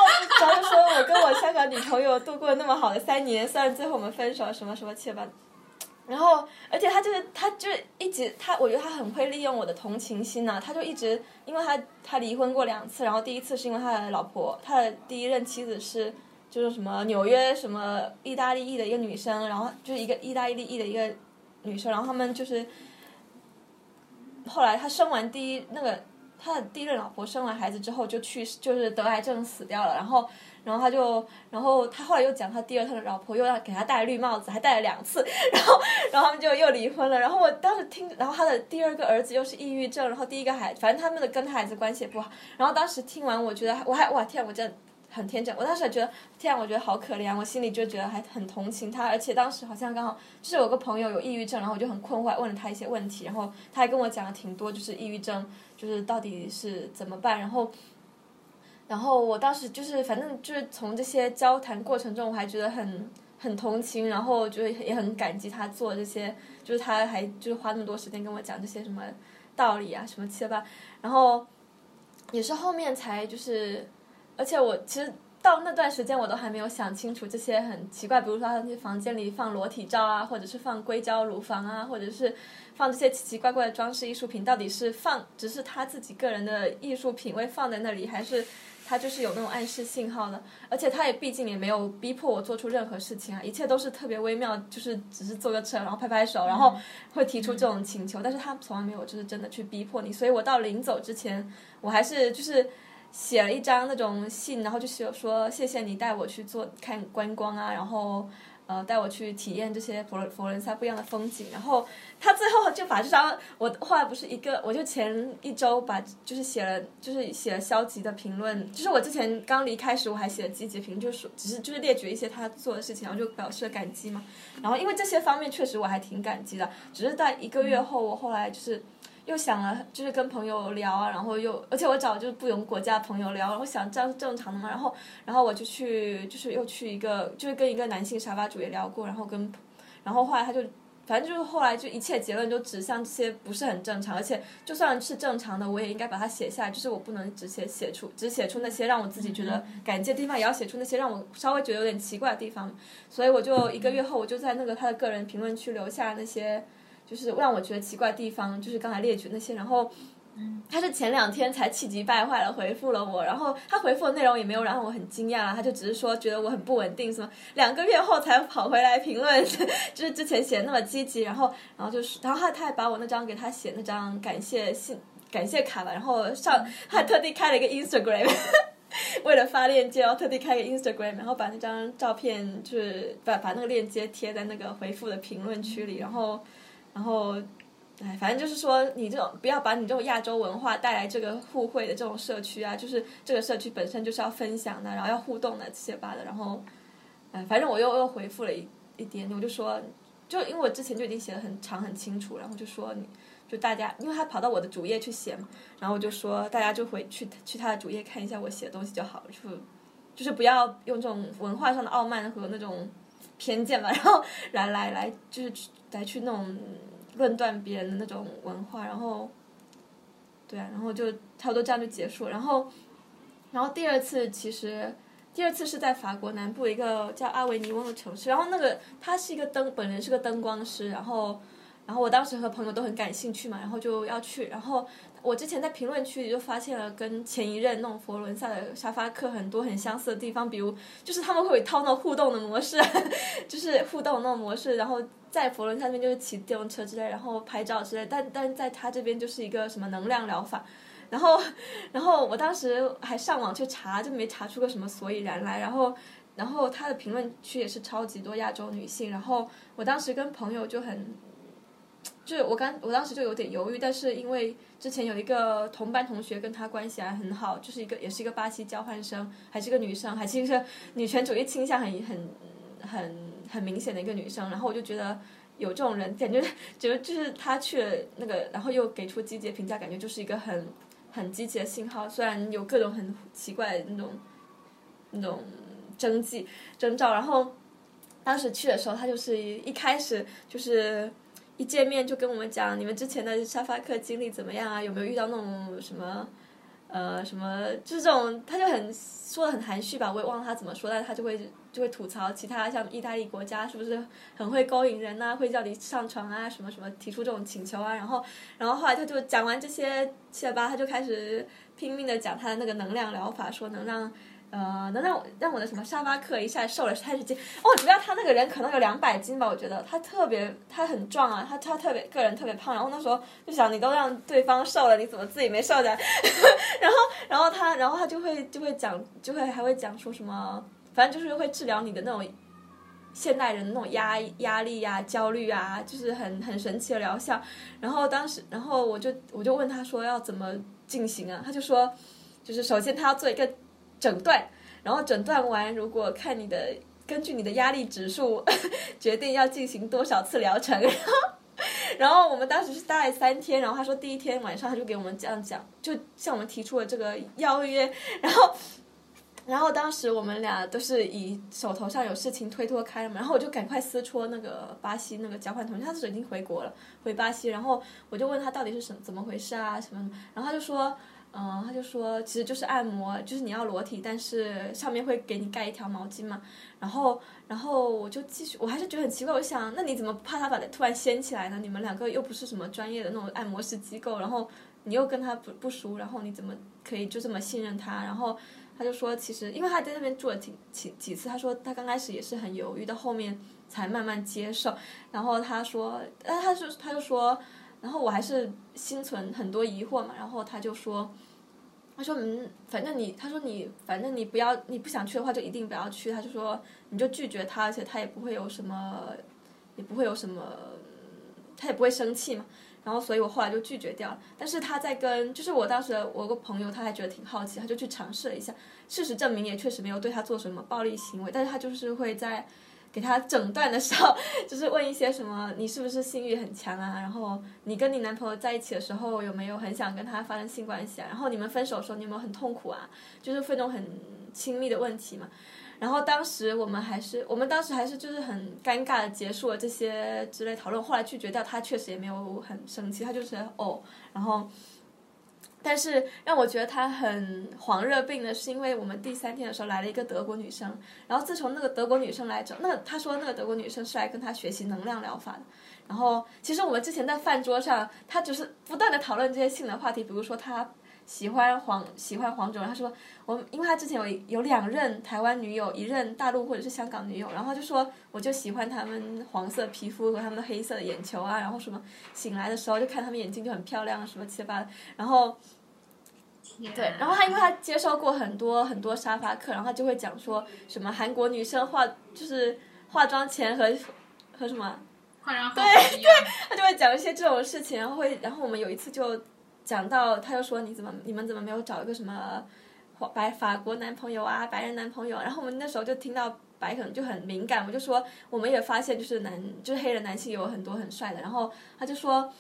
然后就说我跟我香港女朋友度过那么好的三年，虽然最后我们分手，什么什么七八。然后，而且他就是，他就是一直，他我觉得他很会利用我的同情心呐、他就一直，因为他他离婚过两次，然后第一次是因为他的老婆，他的第一任妻子是就是什么纽约什么意大利裔的一个女生，然后就是一个意大利裔的一个女生，然后他们就是后来他生完第一那个他的第一任老婆生完孩子之后就去世，就是得癌症死掉了，然后。然后他就，然后他后来又讲他第二他的老婆又要给他戴绿帽子，还戴了两次，然后，然后他们就又离婚了。然后我当时听，然后他的第二个儿子又是抑郁症，然后第一个孩，反正他们的跟他孩子关系也不好。然后当时听完，我觉得我还哇天，我真的很天真。我当时还觉得天，我觉得好可怜，我心里就觉得还很同情他。而且当时好像刚好就是有个朋友有抑郁症，然后我就很困惑，问了他一些问题，然后他还跟我讲了挺多，就是抑郁症就是到底是怎么办，然后。然后我当时就是，反正就是从这些交谈过程中，我还觉得很很同情，然后就是也很感激他做这些，就是他还就是花那么多时间跟我讲这些什么道理啊，什么七八，然后也是后面才就是，而且我其实到那段时间我都还没有想清楚这些很奇怪，比如说他那房间里放裸体照啊，或者是放硅胶乳房啊，或者是放这些奇奇怪怪的装饰艺术品，到底是放只是他自己个人的艺术品味放在那里，还是？他就是有那种暗示信号的，而且他也毕竟也没有逼迫我做出任何事情啊，一切都是特别微妙，就是只是坐个车，然后拍拍手，然后会提出这种请求，但是他从来没有就是真的去逼迫你，所以我到临走之前，我还是就是写了一张那种信，然后就是说谢谢你带我去做看观光啊，然后。呃，带我去体验这些佛罗佛罗伦萨不一样的风景，然后他最后就把这张，我后来不是一个，我就前一周把就是写了，就是写了消极的评论，就是我之前刚离开时我还写了积极评论，就是只是就是列举一些他做的事情，然后就表示了感激嘛。然后因为这些方面确实我还挺感激的，只是在一个月后，我后来就是又想了，就是跟朋友聊啊，然后又而且我找就是不同国家朋友聊，然后想这样是正常的嘛，然后然后我就去就是又去一个就是跟一个男性沙发主也聊过，然后跟然后后来他就。反正就是后来就一切结论就指向这些不是很正常，而且就算是正常的，我也应该把它写下来。就是我不能只写写出只写出那些让我自己觉得感激的地方，也要写出那些让我稍微觉得有点奇怪的地方。所以我就一个月后，我就在那个他的个人评论区留下那些，就是让我觉得奇怪的地方，就是刚才列举那些。然后他是前两天才气急败坏了回复了我，然后他回复的内容也没有让我很惊讶啊，他就只是说觉得我很不稳定，什么两个月后才跑回来评论，就是之前写的那么积极，然后然后就是，然后他他还把我那张给他写那张感谢信感谢卡吧，然后上他还特地开了一个 Instagram。为了发链接，然后特地开个 Instagram，然后把那张照片就是把把那个链接贴在那个回复的评论区里，然后然后哎，反正就是说，你这种不要把你这种亚洲文化带来这个互惠的这种社区啊，就是这个社区本身就是要分享的，然后要互动的这些吧的，然后，哎，反正我又又回复了一一点，我就说，就因为我之前就已经写的很长很清楚，然后就说你就大家，因为他跑到我的主页去写嘛，然后我就说大家就回去去他的主页看一下我写的东西就好了，就就是不要用这种文化上的傲慢和那种偏见吧，然后来来来就是来去那种。论断别人的那种文化，然后，对啊，然后就差不多这样就结束。然后，然后第二次其实第二次是在法国南部一个叫阿维尼翁的城市。然后那个他是一个灯，本人是个灯光师。然后，然后我当时和朋友都很感兴趣嘛，然后就要去。然后我之前在评论区里就发现了跟前一任那种佛罗伦萨的沙发客很多很相似的地方，比如就是他们会有套那互动的模式，就是互动那种模式，然后。在佛罗伦萨那边就是骑电动车之类，然后拍照之类，但但在他这边就是一个什么能量疗法，然后然后我当时还上网去查，就没查出个什么所以然来，然后然后他的评论区也是超级多亚洲女性，然后我当时跟朋友就很，就是我刚我当时就有点犹豫，但是因为之前有一个同班同学跟他关系还很好，就是一个也是一个巴西交换生，还是个女生，还是一个女权主义倾向很很很。很明显的一个女生，然后我就觉得有这种人，感觉觉得就是他去了那个，然后又给出积极的评价，感觉就是一个很很积极的信号。虽然有各种很奇怪的那种那种征季征兆，然后当时去的时候，他就是一开始就是一见面就跟我们讲你们之前的沙发客经历怎么样啊，有没有遇到那种什么呃什么就是这种，他就很说的很含蓄吧，我也忘了他怎么说，但是他就会就会吐槽其他像意大利国家是不是很会勾引人呐、会叫你上床啊什么什么，提出这种请求啊，然后然后后来他就讲完这些七了八，他就开始拼命的讲他的那个能量疗法，说能让。呃，能让我让我的什么沙发客一下瘦了三十斤哦，主要他那个人可能有两百斤吧，我觉得他特别他很壮啊，他他特别个人特别胖，然后那时候就想你都让对方瘦了，你怎么自己没瘦的？然后然后他然后他就会就会讲就会还会讲说什么，反正就是会治疗你的那种现代人那种压压力呀、焦虑啊，就是很很神奇的疗效。然后当时然后我就我就问他说要怎么进行啊，他就说就是首先他要做一个。诊断，然后诊断完，如果看你的，根据你的压力指数，决定要进行多少次疗程。然后，然后我们当时是大概三天，然后他说第一天晚上他就给我们这样讲，就向我们提出了这个邀约。然后，然后当时我们俩都是以手头上有事情推脱开了嘛，然后我就赶快撕戳那个巴西那个交换同学，他是已经回国了，回巴西。然后我就问他到底是什怎么回事啊什么什么，然后他就说。嗯，他就说，其实就是按摩，就是你要裸体，但是上面会给你盖一条毛巾嘛。然后，然后我就继续，我还是觉得很奇怪，我想，那你怎么不怕他把他突然掀起来呢？你们两个又不是什么专业的那种按摩师机构，然后你又跟他不不熟，然后你怎么可以就这么信任他？然后他就说，其实因为他在那边住了几几几次，他说他刚开始也是很犹豫，到后面才慢慢接受。然后他说，呃，他就他就说。然后我还是心存很多疑惑嘛，然后他就说，他说嗯，反正你，他说你，反正你不要，你不想去的话就一定不要去，他就说你就拒绝他，而且他也不会有什么，也不会有什么，他也不会生气嘛。然后所以我后来就拒绝掉了。但是他在跟，就是我当时我个朋友，他还觉得挺好奇，他就去尝试了一下，事实证明也确实没有对他做什么暴力行为，但是他就是会在。给他诊断的时候，就是问一些什么，你是不是性欲很强啊？然后你跟你男朋友在一起的时候，有没有很想跟他发生性关系啊？然后你们分手的时候，你有没有很痛苦啊？就是这种很亲密的问题嘛。然后当时我们还是，我们当时还是就是很尴尬的结束了这些之类讨论。后来拒绝掉，他确实也没有很生气，他就是哦，然后。但是让我觉得他很黄热病的是，因为我们第三天的时候来了一个德国女生，然后自从那个德国女生来之后，那他说那个德国女生是来跟他学习能量疗法的。然后其实我们之前在饭桌上，他只是不断的讨论这些性的话题，比如说他喜欢黄喜欢黄种人，他说我因为他之前有有两任台湾女友，一任大陆或者是香港女友，然后就说我就喜欢他们黄色皮肤和他们的黑色的眼球啊，然后什么醒来的时候就看他们眼睛就很漂亮什么七八的，然后。对，然后他因为他接受过很多很多沙发课，然后他就会讲说什么韩国女生化就是化妆前和和什么化妆后对对，他就会讲一些这种事情，然后会然后我们有一次就讲到，他就说你怎么你们怎么没有找一个什么白法国男朋友啊白人男朋友？然后我们那时候就听到白可能就很敏感，我就说我们也发现就是男就是黑人男性有很多很帅的，然后他就说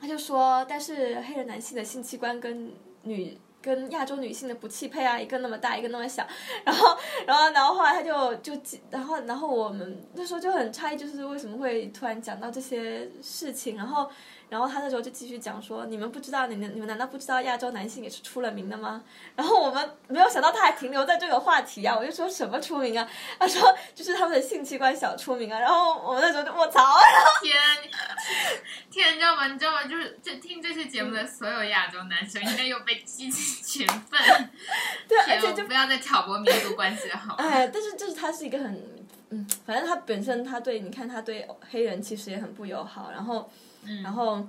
他就说但是黑人男性的性器官跟女跟亚洲女性的不匹配啊，一个那么大，一个那么小，然后，然后，然后后来他就就，然后，然后我们那时候就很诧异，就是为什么会突然讲到这些事情，然后。然后他那时候就继续讲说：“你们不知道，你们你们难道不知道亚洲男性也是出了名的吗？”然后我们没有想到他还停留在这个话题啊！我就说什么出名啊？他说就是他们的性器官小出名啊！然后我们那时候就卧槽！天，天，你知道吗？你知道吗？就是这听这期节目的所有亚洲男生应该又被激起群愤。对，而且就不要再挑拨民族关系了，好吗。哎，但是就是他是一个很嗯，反正他本身他对你看他对黑人其实也很不友好，然后。然后，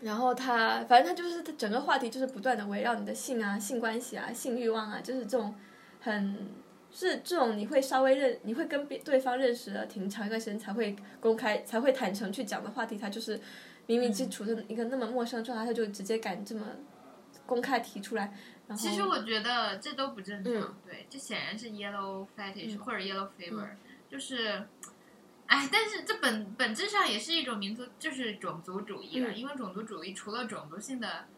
然后他，反正他就是他整个话题就是不断的围绕你的性啊、性关系啊、性欲望啊，就是这种很是这种你会稍微认，你会跟对方认识了挺长一段时间才会公开、才会坦诚去讲的话题，他就是明明就处在一个那么陌生的状态，他就直接敢这么公开提出来。其实我觉得这都不正常，对，这显然是 yellow fetish 或者 yellow fever，就是。哎，但是这本本质上也是一种民族，就是种族主义了。因为种族主义除了种族性的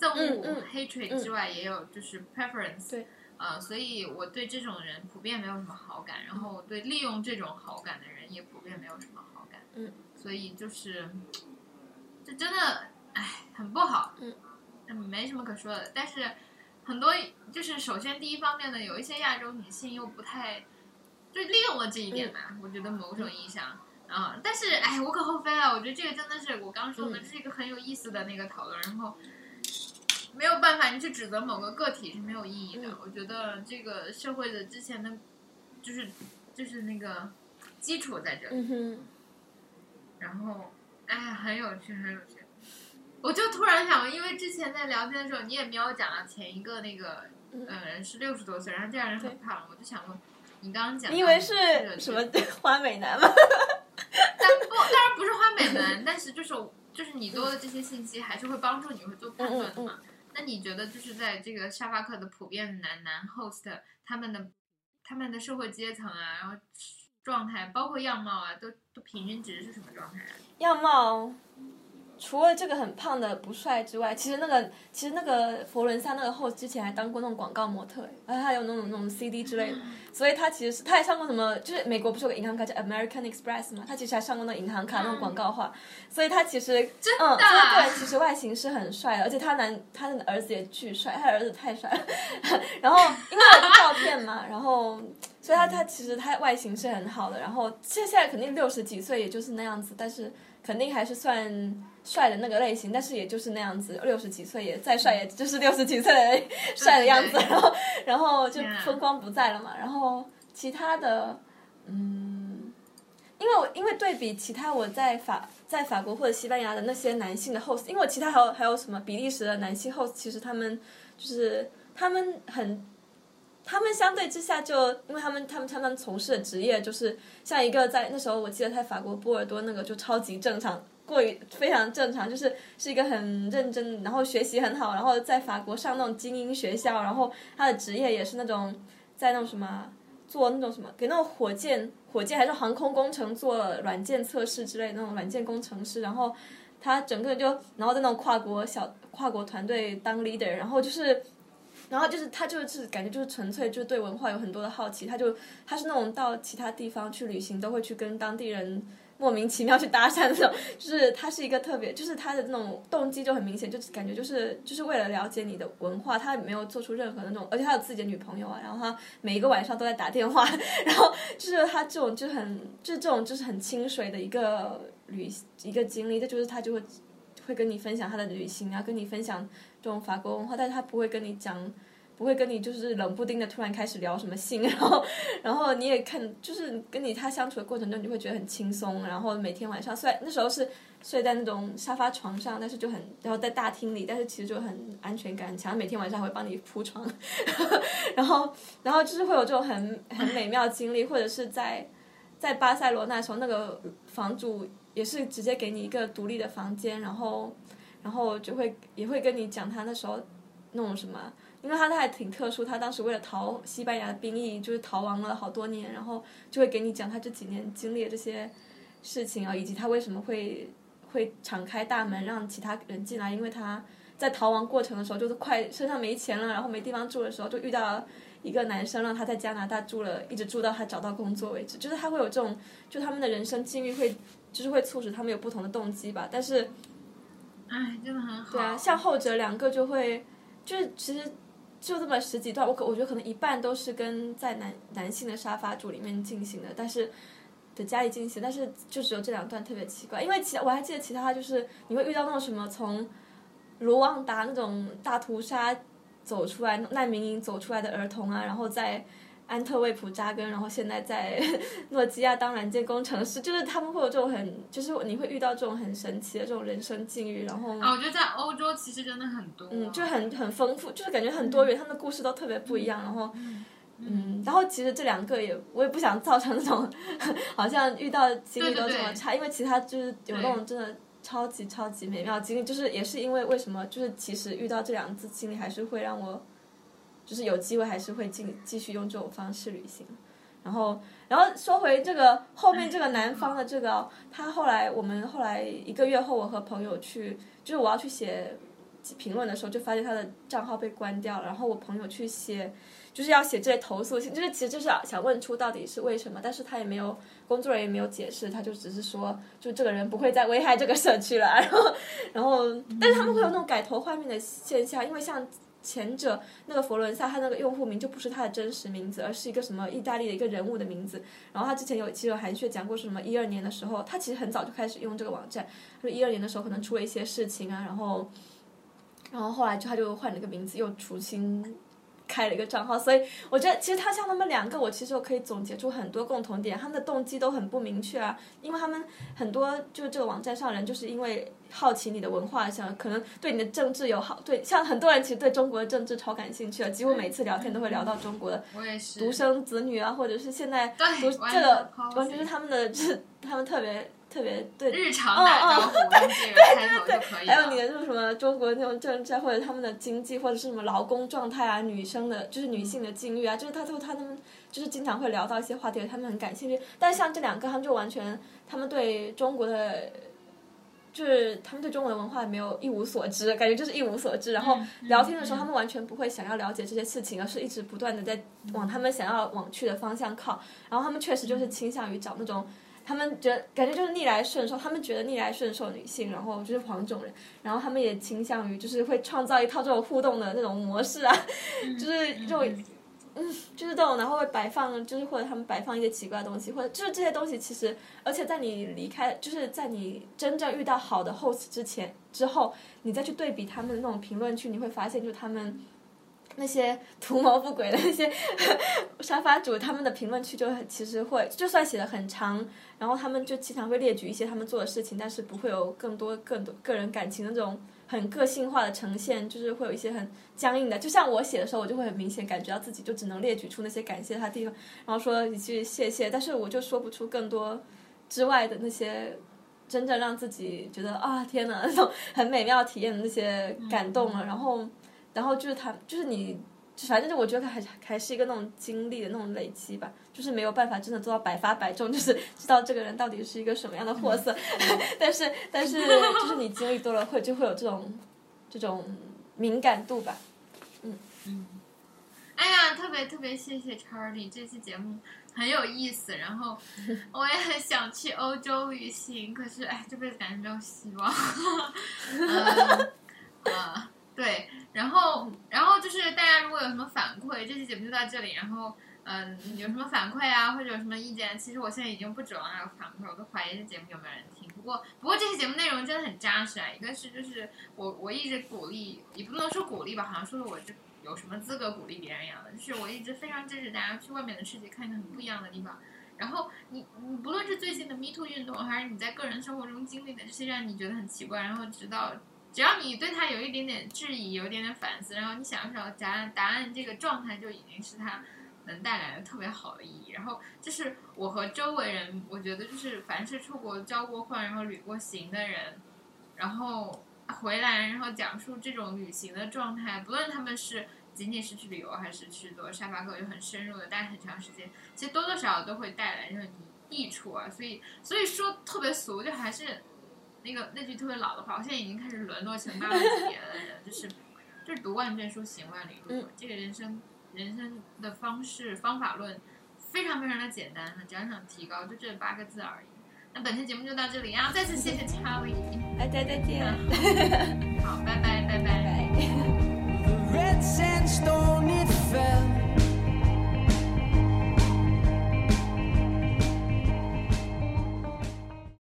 憎恶 hatred 之外，也有就是 preference。对，呃，所以我对这种人普遍没有什么好感，然后我对利用这种好感的人也普遍没有什么好感。嗯，所以就是，这真的，哎，很不好。嗯，没什么可说的。但是很多就是首先第一方面呢，有一些亚洲女性又不太就利用了这一点嘛，我觉得某种意义上。啊、但是哎，无可厚非啊！我觉得这个真的是我刚说的，是一个很有意思的那个讨论，然后没有办法，你去指责某个个体是没有意义的。嗯我觉得这个社会的之前的，就是就是那个基础在这里，嗯，然后哎，很有趣，很有趣。我就突然想，因为之前在聊天的时候，你也没有讲到前一个那个嗯是六十多岁，然后这样人很胖，我就想问，你刚刚讲到你以为的是什么 花美男吗？但不，当然不是花美男，但是就是就是你多的这些信息还是会帮助你会做判断的嘛。那你觉得就是在这个沙发客的普遍男男 host 他们的他们的社会阶层啊，然后状态，包括样貌啊，都都平均值是什么状态啊？样貌，除了这个很胖的不帅之外，其实那个其实那个佛伦萨那个 host 之前还当过那种广告模特，然后还有那种那种 CD 之类的，所以他其实是他还上过什么，就是美国不是有个银行卡叫 American Express 嘛，他其实还上过那银行卡那种广告画，所以他其实嗯，对，其实外形是很帅的，而且他男他的儿子也巨帅，他儿子太帅了，然后因为我有照片嘛，然后所以他他其实他外形是很好的，然后现现在肯定六十几岁也就是那样子，但是肯定还是算帅的那个类型，但是也就是那样子，六十几岁也再帅也就是六十几岁的帅的样子，然后然后就风光不在了嘛，然后其他的嗯。因为我因为对比其他我在法在法国或者西班牙的那些男性的 host，因为我其他还有还有什么比利时的男性 host，其实他们就是他们很，他们相对之下就因为他们他们他们从事的职业就是像一个在那时候我记得在法国波尔多那个就超级正常。过于非常正常，就是是一个很认真，然后学习很好，然后在法国上那种精英学校，然后他的职业也是那种在那种什么做那种什么给那种火箭火箭还是航空工程做软件测试之类那种软件工程师，然后他整个人就然后在那种跨国小跨国团队当 leader，然后就是。然后就是他就是感觉就是纯粹就是对文化有很多的好奇，他就他是那种到其他地方去旅行都会去跟当地人莫名其妙去搭讪那种，就是他是一个特别，就是他的那种动机就很明显，就是感觉就是就是为了了解你的文化，他没有做出任何的那种，而且他有自己的女朋友啊，然后他每一个晚上都在打电话，然后就是他这种就很就是这种就是很清水的一个旅一个经历，这就是他就会会跟你分享他的旅行啊，跟你分享这种法国文化，但是他不会跟你讲。不会跟你就是冷不丁的突然开始聊什么性，然后，然后你也看，就是跟你他相处的过程中，你就会觉得很轻松。然后每天晚上虽然那时候是睡在那种沙发床上，但是就很，然后在大厅里，但是其实就很安全感很强。每天晚上会帮你铺床，然后，然后就是会有这种很很美妙的经历，或者是在在巴塞罗那时候，那个房主也是直接给你一个独立的房间，然后，然后就会也会跟你讲他那时候那种什么。因为他他还挺特殊，他当时为了逃西班牙的兵役，就是逃亡了好多年，然后就会给你讲他这几年经历的这些事情啊，以及他为什么会会敞开大门让其他人进来，因为他在逃亡过程的时候就是快身上没钱了，然后没地方住的时候，就遇到一个男生，让他在加拿大住了，一直住到他找到工作为止，就是他会有这种，就他们的人生境遇会，就是会促使他们有不同的动机吧，但是。哎，真的很好。对啊，像后者两个就会，就是其实就这么十几段，我可我觉得可能一半都是跟在男男性的沙发主里面进行的，但是的家里进行，但是就只有这两段特别奇怪，因为其我还记得其他就是你会遇到那种什么从卢旺达那种大屠杀走出来难民营走出来的儿童啊，然后在。安特卫普扎根，然后现在在 诺基亚当软件工程师，就是他们会有这种很，就是你会遇到这种很神奇的这种人生境遇，然后啊，我觉得在欧洲其实真的很多，嗯，就很很丰富，就是感觉很多元，他们的故事都特别不一样。然后，嗯，然后其实这两个也，我也不想造成那种 好像遇到经历都这么差，因为其他就是有那种真的超级超级美妙经历，就是也是因为为什么，就是其实遇到这两次经历，还是会让我，就是有机会还是会继继续用这种方式旅行。然后，然后说回这个后面这个南方的这个，他后来我们后来一个月后，我和朋友去，就是我要去写评论的时候，就发现他的账号被关掉了。然后我朋友去写，就是要写这些投诉信，就是其实就是想问出到底是为什么，但是他也没有工作人员也没有解释，他就只是说，就这个人不会再危害这个社区了，然后然后，但是他们会有那种改头换面的现象，因为像。前者那个佛伦萨，他那个用户名就不是他的真实名字，而是一个什么意大利的一个人物的名字。然后他之前有其实有韩雪讲过什么一二年的时候，他其实很早就开始用这个网站，他说一二年的时候可能出了一些事情啊，然后，然后后来就他就换了个名字，又重新。开了一个账号，所以我觉得其实他像他们两个，我其实我可以总结出很多共同点，他们的动机都很不明确啊，因为他们很多就是这个网站上人就是因为好奇你的文化，想可能对你的政治有好，对像很多人其实对中国的政治超感兴趣的，几乎每次聊天都会聊到中国的独生子女啊，或者是现在读这个完全是他们的，就是他们特别。特别对日常打招呼这个开头就可以还有你的就是什么中国那种政治或者他们的经济或者是什么劳工状态啊，女生的就是女性的境遇啊，就是他都他们就是经常会聊到一些话题，他们很感兴趣。但像这两个，他们就完全他们对中国的就是他们对中国的文化没有一无所知，感觉就是一无所知。然后聊天的时候，他们完全不会想要了解这些事情，而是一直不断的在往他们想要往去的方向靠。然后他们确实就是倾向于找那种。他们觉得感觉就是逆来顺受，他们觉得逆来顺受女性，然后就是黄种人，然后他们也倾向于就是会创造一套这种互动的那种模式啊，就是这种，嗯，就是这种，然后会摆放，就是或者他们摆放一些奇怪的东西，或者就是这些东西其实，而且在你离开，就是在你真正遇到好的 host 之前之后，你再去对比他们的那种评论区，你会发现就是他们。那些 图谋不轨的那些 沙发主，他们的评论区就很其实会，就算写的很长，然后他们就经常会列举一些他们做的事情，但是不会有更多更多个人感情的这种很个性化的呈现，就是会有一些很僵硬的。就像我写的时候，我就会很明显感觉到自己就只能列举出那些感谢他地方，然后说一句谢谢，但是我就说不出更多之外的那些真正让自己觉得啊天哪那种很美妙体验的那些感动了，然后。然后就是他，就是你，反正就我觉得还还是一个那种经历的那种累积吧，就是没有办法真的做到百发百中，就是知道这个人到底是一个什么样的货色。但是但是就是你经历多了，会就会有这种这种敏感度吧。嗯嗯。哎呀，特别特别谢谢 Charlie，这期节目很有意思，然后 我也很想去欧洲旅行，可是哎，这辈子感觉没有希望。啊。对，然后，然后就是大家如果有什么反馈，这期节目就到这里。然后，嗯，有什么反馈啊，或者有什么意见，其实我现在已经不指望那个反馈，我都怀疑这节目有没有人听。不过，不过这期节目内容真的很扎实啊。一个是就是我我一直鼓励，也不能说鼓励吧，好像说的我这有什么资格鼓励别人一样的。就是我一直非常支持大家去外面的世界看一个很不一样的地方。然后你你不论是最近的 Me Too 运动，还是你在个人生活中经历的这些让你觉得很奇怪，然后直到。只要你对他有一点点质疑，有一点点反思，然后你想找答案，答案这个状态就已经是他能带来的特别好的意义。然后就是我和周围人，我觉得就是凡是出国交过换，然后旅过行的人，然后回来，然后讲述这种旅行的状态，不论他们是仅仅是去旅游，还是去做沙发客，就很深入的待很长时间，其实多多少少都会带来这种益处啊。所以所以说特别俗，就还是。那个那句特别老的话，我现在已经开始沦落成八万级别了，就是就是读万卷书，行万里路。这个人生人生的方式方法论非常非常的简单，只要想提高，就这八个字而已。那本期节目就到这里啊，再次谢谢 Charlie，大家再见。好，拜拜拜拜。